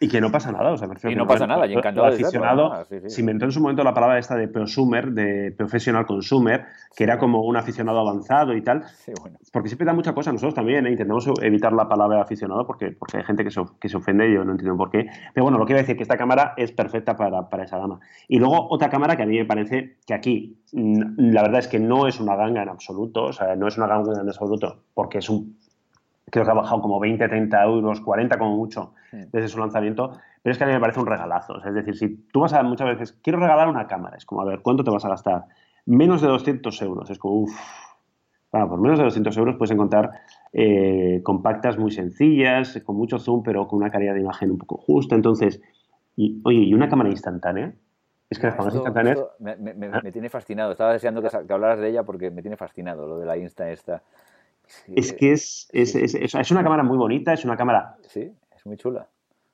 Y que no pasa nada. O sea, y no pasa nada, y encantado de aficionado, Se inventó en su momento la palabra esta de prosumer, de professional consumer, que era como un aficionado avanzado y tal. Porque siempre da mucha cosa. Nosotros también ¿eh? intentamos evitar la palabra aficionado porque, porque hay gente que se, que se ofende y yo no entiendo por qué. Pero bueno, lo que quiero decir es que esta cámara es perfecta para, para esa gama. Y luego otra cámara que a mí parece que aquí mm, la verdad es que no es una ganga en absoluto, o sea, no es una ganga en absoluto, porque es un, creo que ha bajado como 20, 30 euros, 40 como mucho desde su lanzamiento, pero es que a mí me parece un regalazo, es decir, si tú vas a muchas veces, quiero regalar una cámara, es como, a ver, ¿cuánto te vas a gastar? Menos de 200 euros, es como, uff, bueno, por menos de 200 euros puedes encontrar eh, compactas muy sencillas, con mucho zoom, pero con una calidad de imagen un poco justa, entonces, y, oye, ¿y una cámara instantánea? Es que las cámaras instantáneas... Ah. me, tiene fascinado. Estaba deseando que, hablaras de ella porque me tiene fascinado lo de la Insta esta. Es que es, es, es, es, una cámara muy bonita, es una cámara... Sí, es muy chula.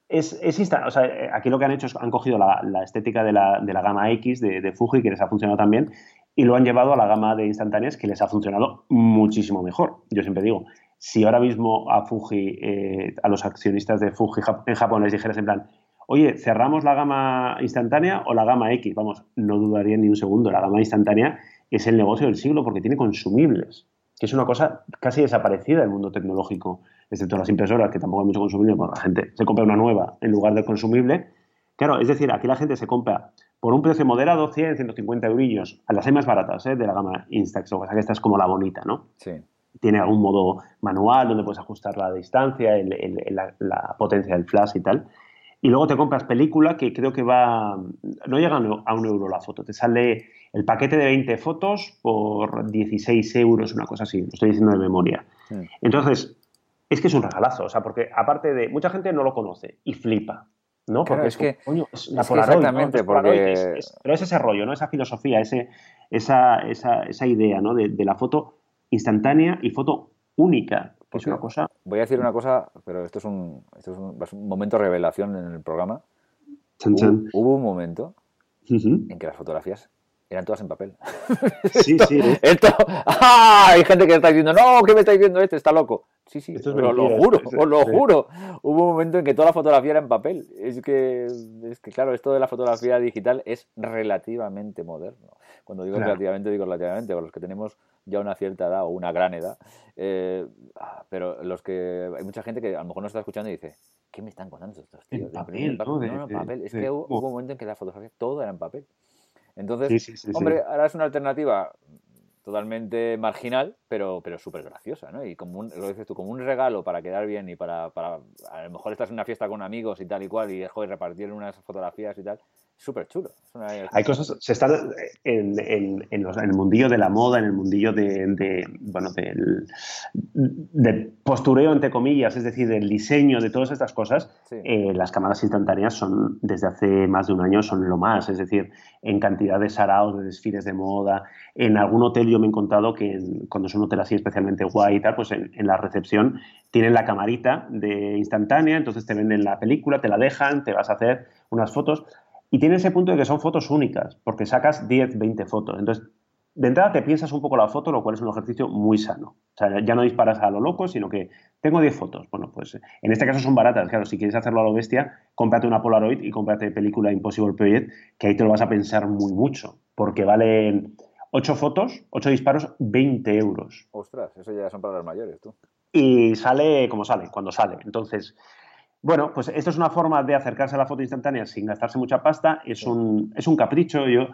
Es, es insta, o sea, eh, aquí lo que han hecho es han cogido la, la estética de la, de la, gama X de, de, Fuji, que les ha funcionado también, y lo han llevado a la gama de instantáneas, que les ha funcionado muchísimo mejor. Yo siempre digo, si ahora mismo a Fuji, eh, a los accionistas de Fuji en Japón les dijeras en plan, oye, ¿cerramos la gama instantánea o la gama X? Vamos, no dudaría ni un segundo, la gama instantánea es el negocio del siglo porque tiene consumibles, que es una cosa casi desaparecida del mundo tecnológico, excepto las impresoras, que tampoco hay mucho consumible, porque la gente se compra una nueva en lugar de consumible. Claro, es decir, aquí la gente se compra por un precio moderado, 100, 150 eurillos, a las hay más baratas ¿eh? de la gama Instax, o sea que esta es como la bonita, ¿no? Sí. Tiene algún modo manual donde puedes ajustar la distancia, la potencia del flash y tal. Y luego te compras película que creo que va, no llega a un euro la foto, te sale el paquete de 20 fotos por 16 euros, una cosa así, lo estoy diciendo de memoria. Entonces, es que es un regalazo, o sea, porque aparte de, mucha gente no lo conoce y flipa. ¿no? Porque es, que, coño, es la Polaroid, exactamente, porque... pero es ese rollo, ¿no? Esa filosofía, ese, esa, esa, esa idea, ¿no? De, de, la foto instantánea y foto única una cosa... Voy a decir una cosa, pero esto es un, esto es un, momento de revelación en el programa. Hubo, un momento en que las fotografías eran todas en papel. Sí, sí. Esto, ¡ah! Hay gente que está diciendo, no, ¿qué me está diciendo este? Está loco. Sí, sí, es os lo juro, os lo sí. juro. Hubo un momento en que toda la fotografía era en papel. Es que, es que claro, esto de la fotografía digital es relativamente moderno. Cuando digo Claro. relativamente, digo relativamente, por los que tenemos ya una cierta edad o una gran edad. Eh, ah, pero los que hay mucha gente que a lo mejor no está escuchando y dice, ¿qué me están contando estos En tíos? De papel, imprimir ¿no? De- no, no, de- papel. Es de- que hubo, hubo un momento en que la fotografía todo era en papel. Entonces, Sí, sí, sí, sí. Hombre, ahora es una alternativa totalmente marginal, pero, pero súper graciosa, ¿no? Y como un, lo dices tú, como un regalo para quedar bien y para, para, a lo mejor estás en una fiesta con amigos y tal y cual y joder, repartir unas fotografías y tal, súper chulo. Una- Hay cosas, se están en, en- en los- en el mundillo de la moda, en el mundillo de, de, bueno, del, del postureo, entre comillas, es decir, del diseño, de todas estas cosas, Sí. eh, las cámaras instantáneas son, desde hace más de un año, son lo más, es decir, en cantidad de saraos, de desfiles de moda, en algún hotel yo me he encontrado que cuando es un hotel así especialmente guay y tal, pues en, en la recepción tienen la camarita de instantánea, entonces te venden la película, te la dejan, te vas a hacer unas fotos y tiene ese punto de que son fotos únicas, porque sacas 10, 20 fotos. Entonces, de entrada te piensas un poco la foto, lo cual es un ejercicio muy sano. O sea, ya no disparas a lo loco, sino que tengo 10 fotos. Bueno, pues en este caso son baratas. Claro, si quieres hacerlo a lo bestia, cómprate una Polaroid y cómprate película Impossible Project, que ahí te lo vas a pensar muy mucho, porque valen 8 fotos, 8 disparos, 20 euros. Ostras, eso ya son para los mayores, tú. Y sale como sale, cuando sale. Entonces, bueno, pues esto es una forma de acercarse a la foto instantánea sin gastarse mucha pasta. Es, un, es un capricho. Yo,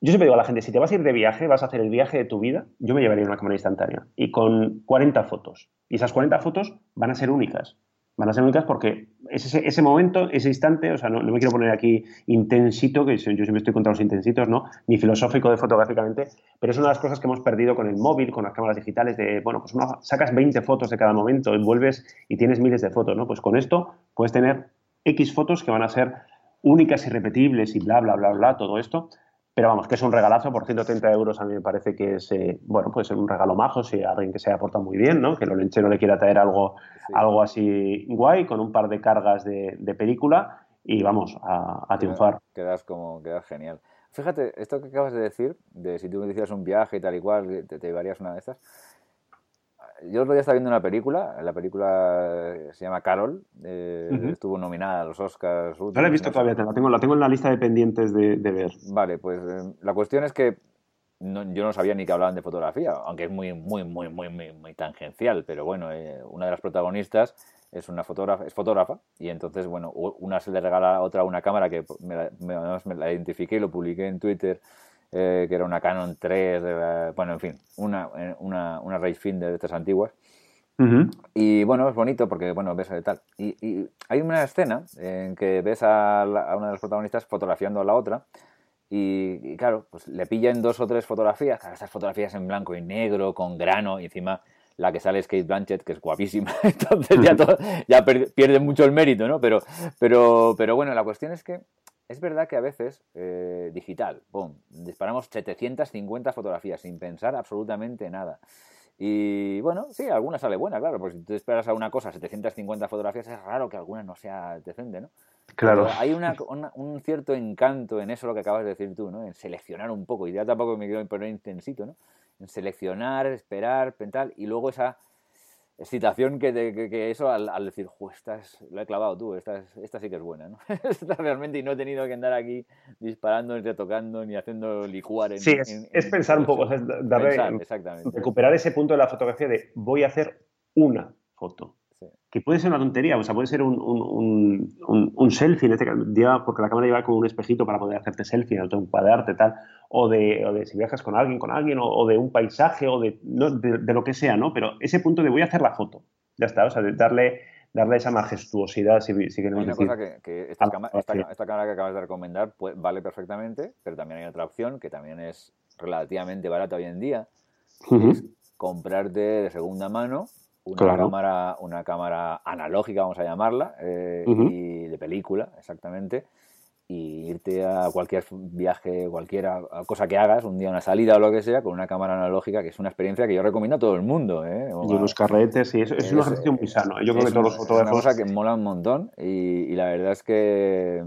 yo siempre digo a la gente, si te vas a ir de viaje, vas a hacer el viaje de tu vida, yo me llevaría una cámara instantánea y con 40 fotos. Y esas 40 fotos van a ser únicas. Van a ser únicas porque es ese, ese momento, ese instante, o sea, no, no me quiero poner aquí intensito, que yo siempre estoy contra los intensitos, ¿no? Ni filosófico de fotográficamente, pero es una de las cosas que hemos perdido con el móvil, con las cámaras digitales, de, bueno, pues uno, sacas 20 fotos de cada momento, envuelves y tienes miles de fotos, ¿no? Pues con esto puedes tener X fotos que van a ser únicas, irrepetibles y bla, bla, bla, bla, todo esto. Pero vamos, que es un regalazo por 130 euros. A mí me parece que es, eh, bueno, puede ser un regalo majo si alguien que se haya portado muy bien, ¿no? Que el olenchero le quiera traer algo, Sí. algo así guay, con un par de cargas de, de película y vamos a, a triunfar. Quedas como, quedas genial. Fíjate, esto que acabas de decir, de si tú hicieras un viaje y tal y cual, te, te llevarías una de estas. Yo otro día estaba viendo una película, la película se llama Carol, eh, estuvo nominada a los Oscars. No la he visto todavía, te la tengo, la tengo en la lista de pendientes de, de ver. Vale, pues eh, la cuestión es que no- yo no sabía ni que hablaban de fotografía, aunque es muy, muy, muy, muy, muy, muy tangencial, pero bueno, eh, una de las protagonistas es una fotógrafa, es fotógrafa, y entonces, bueno, una se le regala a otra una cámara que me la, me- me la identifiqué y lo publiqué en Twitter, eh, que era una Canon 3, de la- bueno, en fin, una, eh, una, una Rangefinder de estas antiguas. Ujú. Y bueno, es bonito porque, bueno, ves tal. Y, y hay una escena en que ves a, la- a una de las protagonistas fotografiando a la otra. Y, y claro, pues le pillan dos o tres fotografías, claro, estas fotografías en blanco y negro, con grano, y encima la que sale es Kate Blanchett, que es guapísima. Entonces ya, todo- ya pierde mucho el mérito, ¿no? Pero, pero, pero bueno, la cuestión es que es verdad que a veces, eh, digital, boom, disparamos 750 fotografías sin pensar absolutamente nada. Y bueno, sí, alguna sale buena, claro, pues si tú esperas a una cosa 750 fotografías, es raro que alguna no sea decente, ¿no? Claro. Pero hay una, una- un cierto encanto en eso, lo que acabas de decir tú, ¿no? En seleccionar un poco, y ya tampoco me quiero poner intensito, ¿no? En seleccionar, esperar, tal, y luego esa excitación que, te- que, que eso al, al decir, "Jo, esta es, lo he clavado tú, esta, es- esta sí que es buena, ¿no? esta realmente, y no he tenido que andar aquí disparando, ni retocando, ni haciendo licuar en... Sí, es, en- es en- pensar un poco, o sea, es darle, Pensar, exactamente. recuperar ese punto de la fotografía de voy a hacer una foto. Que puede ser una tontería, o sea, puede ser un, un, un- un- selfie, en este caso, lleva- porque la cámara lleva como un espejito para poder hacerte selfie, encuadrarte, tal, o de, o de si viajas con alguien, con alguien, o, o de un paisaje, o de, no, de, de lo que sea, ¿no? Pero ese punto de voy a hacer la foto, ya está, o sea, de darle, darle esa majestuosidad, si, si Hay queremos una decir. cosa que, que esta, Ah, cama- esta, cámara que acabas de recomendar pues, vale perfectamente, pero también hay otra opción que también es relativamente barata hoy en día, Ujú. es comprarte de segunda mano una Claro. cámara una cámara analógica vamos a llamarla eh, y de película exactamente y irte a cualquier viaje cualquier cosa que hagas un día una salida o lo que sea con una cámara analógica que es una experiencia que yo recomiendo a todo el mundo ¿eh? O Y unos carretes, y eso, es un es- ejercicio muy sano. Yo creo es que todos una- los es fotógrafos. una cosa que mola un montón y, y la verdad es que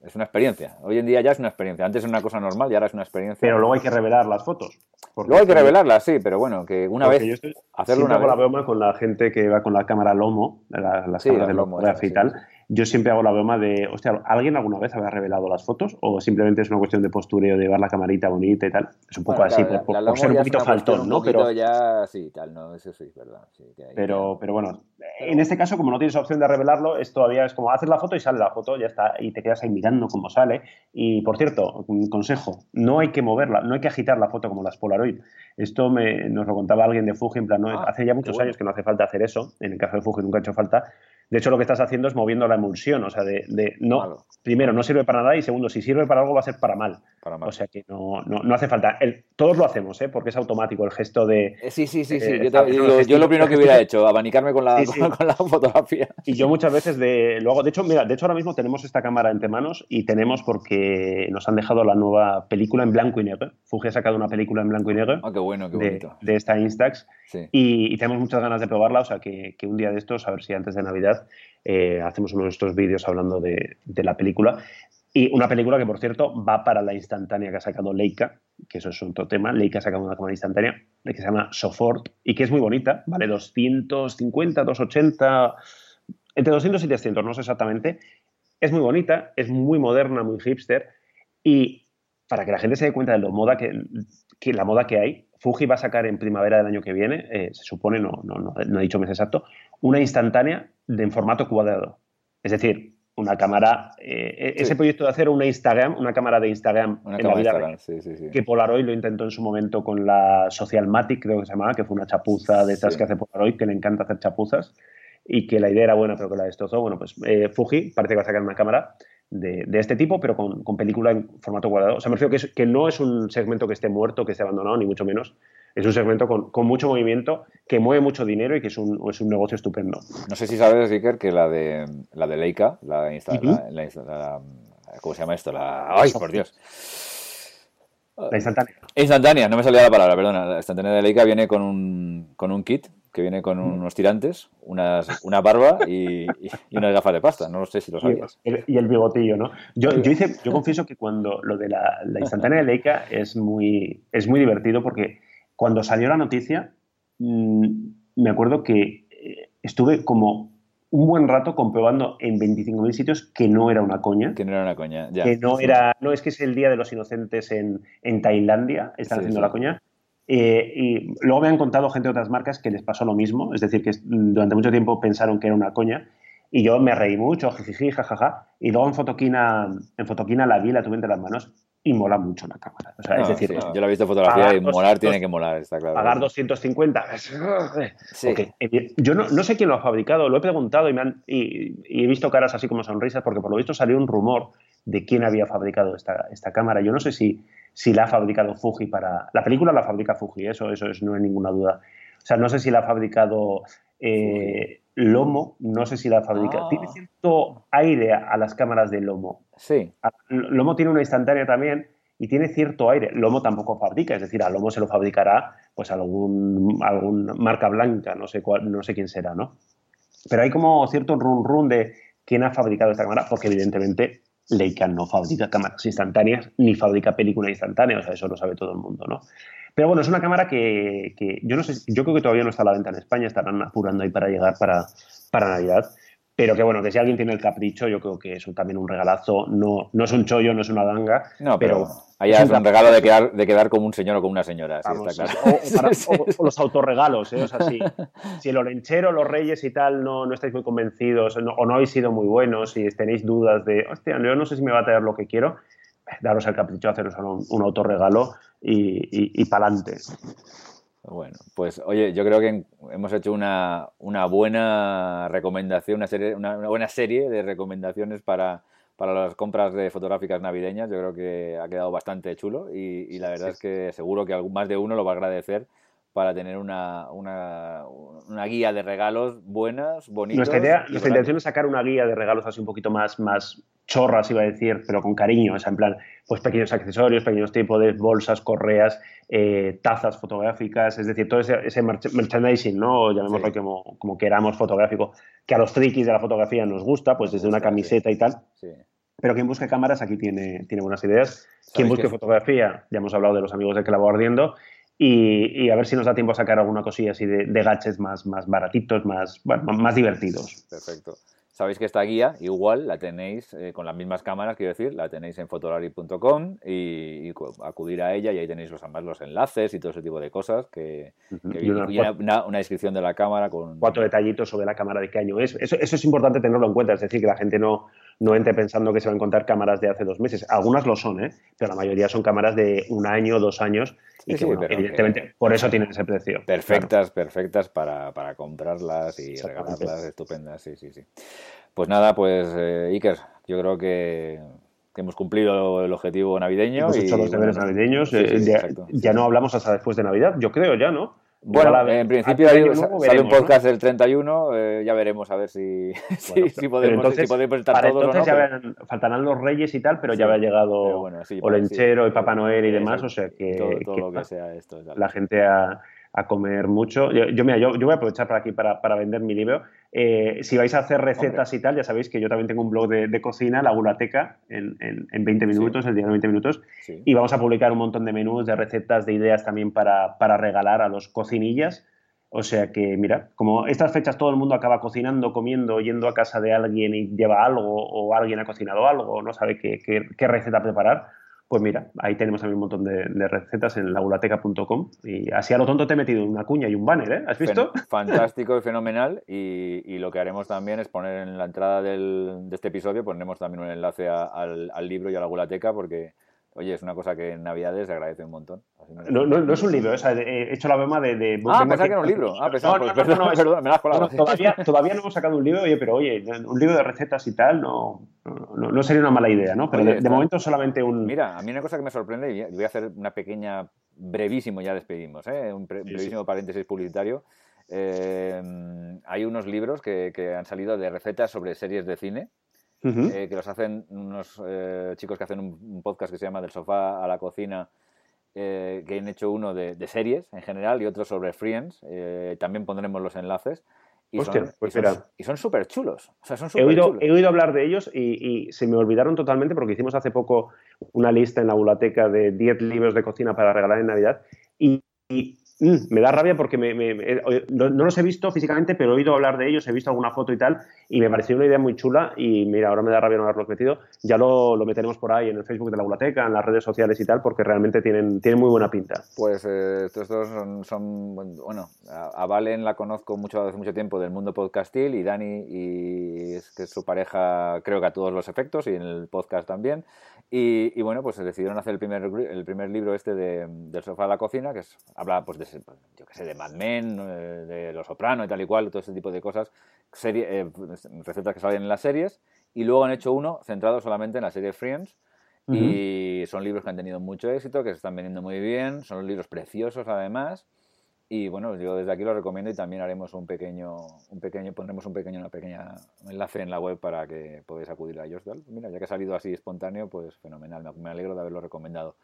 es una experiencia. Hoy en día ya es una experiencia. Antes era una cosa normal y ahora es una experiencia. Pero luego hay que revelar las fotos. Luego hay que revelarlas, sí, pero bueno, que una vez. Yo estoy, hacerlo una vez. la broma con la gente que va con la cámara Lomo, la, las cámaras de Lomo, y tal yo siempre hago la broma de, hostia, ¿alguien alguna vez habrá revelado las fotos? ¿O simplemente es una cuestión de postureo, de llevar la camarita bonita y tal? Es un poco así, por, ser un poquito faltón, ¿no? pero ya, sí, tal, no, eso sí, es verdad. pero, pero bueno, en este caso, como no tienes opción de revelarlo, es todavía es como haces la foto y sale la foto, ya está, y te quedas ahí mirando cómo sale. Y por cierto, un consejo, no hay que moverla, no hay que agitar la foto como las Polaroid. Esto me, nos lo contaba alguien de Fuji, en plan, no, ah, hace ya muchos años que no hace falta hacer eso, en el caso de Fuji nunca ha hecho falta, de hecho, lo que estás haciendo es moviendo la emulsión, o sea, de, no, primero, no sirve para nada y segundo, si sirve para algo va a ser para mal. O sea que no, no, hace falta. El, todos lo hacemos, ¿eh? porque es automático el gesto de... Eh, sí, sí, sí, sí. Eh, yo, lo primero que hubiera hecho, abanicarme con la, con, la fotografía. Y yo muchas veces de, lo hago. De hecho, mira, de hecho ahora mismo tenemos esta cámara entre manos y tenemos porque nos han dejado la nueva película en blanco y negro. Fuji ha sacado una película en blanco y negro. Ah, qué bueno, qué bonito. De, esta Instax. Y, tenemos muchas ganas de probarla, o sea que, que un día de estos, a ver si antes de Navidad eh, hacemos uno de estos vídeos hablando de, la película. Y una película que, por cierto, va para la instantánea que ha sacado Leica, que eso es otro tema. Leica ha sacado una cámara instantánea que se llama Sofort y que es muy bonita, vale 250, 280, entre 200 y 300, no sé exactamente. Es muy bonita, es muy moderna, muy hipster y para que la gente se dé cuenta de lo moda que, la moda que hay, Fuji va a sacar en primavera del año que viene, eh, se supone, no, no, no, no, he dicho mes exacto, una instantánea de, en formato cuadrado. Es decir, una cámara, eh, ese proyecto de hacer una Instagram, una cámara de Instagram en la vida sí, sí, que Polaroid lo intentó en su momento con la Socialmatic, creo que se llamaba, que fue una chapuza de estas que hace Polaroid, que le encanta hacer chapuzas y que la idea era buena pero que la destrozó. Bueno, pues eh, Fuji parece que va a sacar una cámara de, este tipo, pero con, película en formato cuadrado. O sea, me refiero que, que no es un segmento que esté muerto, que esté abandonado, ni mucho menos, es un segmento con, mucho movimiento, que mueve mucho dinero y que es un, es un negocio estupendo. No sé si sabes, Iker, que la de, la de Leica, la, la, ¿cómo se llama esto? La, ¡Ay, por Dios! La instantánea. Instantánea, no me salía la palabra, perdona. La instantánea de Leica viene con un, con un kit que viene con unos tirantes, unas, una barba y, y, unas gafas de pasta. No sé si lo sabías. Y el, y el bigotillo, ¿no? Yo, yo, hice, yo confieso que cuando lo de la, la instantánea de Leica es muy, es muy divertido porque cuando salió la noticia, mm, me acuerdo que eh, estuve como un buen rato comprobando en 25.000 sitios que no era una coña. Que no era una coña, ya. Que no era, no es que es el Día de los Inocentes en, Tailandia, están haciendo la coña. Eh, y luego me han contado gente de otras marcas que les pasó lo mismo, es decir, que durante mucho tiempo pensaron que era una coña. Y yo me reí mucho, jiji, jajaja. Y luego en Fotoquina, en Fotoquina la vi, la tuve entre las manos y mola mucho la cámara. O sea, es decir, yo la he visto fotografía y molar tiene que molar, está claro. Pagar 250. Sí. Yo no, no, sé quién lo ha fabricado, lo he preguntado y, me han, y, he visto caras así como sonrisas, porque por lo visto salió un rumor de quién había fabricado esta, esta cámara. Yo no sé si, si la ha fabricado Fuji para. La película la fabrica Fuji, eso, eso es, no hay ninguna duda. O sea, no sé si la ha fabricado eh, Lomo, no sé si la fabrica. Tiene ah. cierto aire a las cámaras de Lomo. Sí. Lomo tiene una instantánea también y tiene cierto aire. Lomo tampoco fabrica, es decir, a Lomo se lo fabricará pues algún, algún marca blanca, no sé cuál, no sé quién será, ¿no? Pero hay como cierto run run de quién ha fabricado esta cámara, porque evidentemente Leica no fabrica cámaras instantáneas ni fabrica película instantánea, o sea, eso lo sabe todo el mundo, ¿no? Pero bueno, es una cámara que, yo no sé, yo creo que todavía no está a la venta en España, estarán apurando ahí para llegar para, para Navidad. Pero que bueno, que si alguien tiene el capricho, yo creo que es también un regalazo. No, no es un chollo, no es una danga. No, pero, allá es un, regalo de quedar, de quedar como un señor o como una señora. o, los autorregalos, ¿eh? o sea, si, si el orenchero, los reyes y tal no, no estáis muy convencidos o no habéis sido muy buenos y tenéis dudas de, hostia, yo no sé si me va a traer lo que quiero, daros el capricho de haceros un, un autorregalo y, y, para adelante. Bueno, pues oye, yo creo que hemos hecho una, una buena recomendación, una, serie, una, buena serie de recomendaciones para, para las compras de fotográficas navideñas. Yo creo que ha quedado bastante chulo y, la verdad es que seguro que más de uno lo va a agradecer para tener una, una, una guía de regalos buenas, bonitas. Nuestra, idea, nuestra intención es sacar una guía de regalos así un poquito más, más chorras, iba a decir, pero con cariño, o sea, en plan, pues pequeños accesorios, pequeños tipos de bolsas, correas, eh, tazas fotográficas, es decir, todo ese, ese merchandising, ¿no? Llamémoslo como, como queramos fotográfico, que a los frikis de la fotografía nos gusta, pues desde una camiseta y tal. pero quien busque cámaras aquí tiene, tiene buenas ideas. Quien busque fotografía, ya hemos hablado de los amigos de Clavo Ardiendo, y, a ver si nos da tiempo a sacar alguna cosilla así de, de gadgets más, más baratitos, más, más divertidos. Perfecto. Sabéis que esta guía igual la tenéis eh, con las mismas cámaras, quiero decir, la tenéis en fotolari.com y, acudir a ella y ahí tenéis los, además los enlaces y todo ese tipo de cosas que, y, una, descripción de la cámara con... Cuatro detallitos sobre la cámara de qué año es. Eso, eso es importante tenerlo en cuenta, es decir, que la gente no, no entre pensando que se van a encontrar cámaras de hace dos meses. Algunas lo son, ¿eh? pero la mayoría son cámaras de un año, dos años, y que, evidentemente, por eso tienen ese precio. Perfectas, perfectas para, para, comprarlas y regalarlas, estupendas, sí, sí, sí. Pues nada, pues eh, Iker, yo creo que, hemos cumplido el objetivo navideño. Hemos hecho los deberes navideños, eh, ya no hablamos hasta después de Navidad, yo creo ya, ¿no? Bueno, en principio sale un podcast del 31, eh, ya veremos a ver si, si, podemos, si podemos, estar todos entonces ya faltarán los reyes y tal, pero ya habrá llegado bueno, Olenchero y Papá Noel y demás, o sea que, todo, lo que sea esto. La gente ha, a comer mucho. Yo, mira, yo, voy a aprovechar por aquí para, vender mi libro. Eh, si vais a hacer recetas y tal, ya sabéis que yo también tengo un blog de, cocina, la Gulateca, en, en, 20 minutos, el día de 20 minutos, y vamos a publicar un montón de menús, de recetas, de ideas también para, regalar a los cocinillas. O sea que, mira, como estas fechas todo el mundo acaba cocinando, comiendo, yendo a casa de alguien y lleva algo, o alguien ha cocinado algo, no sabe qué, qué receta preparar, pues mira, ahí tenemos también un montón de, recetas en laulateca.com y así a lo tonto te he metido una cuña y un banner, ¿eh? ¿Has visto? Fantástico y fenomenal y, lo que haremos también es poner en la entrada de este episodio, ponemos también un enlace al, al libro y a la Gulateca porque Oye, es una cosa que en Navidades se agradece un montón. No, no, no, es un libro, he hecho la broma de... de ah, pensaba que era un libro. Ah, pensaba, pues, perdón, perdón, me la has colado. todavía, todavía no hemos sacado un libro, oye, pero oye, un libro de recetas y tal no, no, sería una mala idea, ¿no? Pero de, momento solamente un... Mira, a mí una cosa que me sorprende, y voy a hacer una pequeña, brevísimo, ya despedimos, ¿eh? un brevísimo paréntesis publicitario. Eh, hay unos libros que, que han salido de recetas sobre series de cine eh, que los hacen unos eh, chicos que hacen un, podcast que se llama Del sofá a la cocina, eh, que han hecho uno de, series en general y otro sobre Friends. también pondremos los enlaces. Y son, pues y son súper chulos. he, oído, he, oído, hablar de ellos y, se me olvidaron totalmente porque hicimos hace poco una lista en la biblioteca de 10 libros de cocina para regalar en Navidad. y Mm, me da rabia porque me, no, los he visto físicamente, pero he oído hablar de ellos, he visto alguna foto y tal, y me pareció una idea muy chula y mira, ahora me da rabia no haberlos metido. Ya lo, lo meteremos por ahí en el Facebook de la Biblioteca, en las redes sociales y tal, porque realmente tienen, tienen muy buena pinta. Pues eh, estos dos son, bueno, a, Valen la conozco mucho hace mucho tiempo del mundo podcastil y Dani y es que es su pareja creo que a todos los efectos y en el podcast también. Y, bueno, pues decidieron hacer el primer, el primer libro este de, del sofá a la cocina, que es, habla pues de, yo qué sé, de Mad Men, de Los Soprano y tal y cual, todo ese tipo de cosas, serie, eh, recetas que salen en las series, y luego han hecho uno centrado solamente en la serie Friends, y son libros que han tenido mucho éxito, que se están vendiendo muy bien, son libros preciosos además, y bueno, yo desde aquí lo recomiendo y también haremos un pequeño, un pequeño, pondremos un pequeño, una pequeña enlace en la web para que podáis acudir a ellos. Mira, ya que ha salido así espontáneo, pues fenomenal. Me alegro de haberlo recomendado.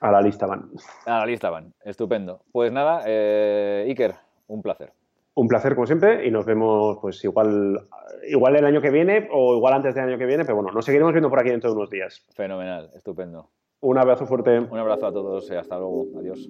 A la lista van. A la lista van. Estupendo. Pues nada, eh, Iker, un placer. Un placer como siempre y nos vemos pues igual, igual el año que viene o igual antes del año que viene, pero bueno, nos seguiremos viendo por aquí dentro de unos días. Fenomenal, estupendo. Un abrazo fuerte. Un abrazo a todos y hasta luego. Adiós.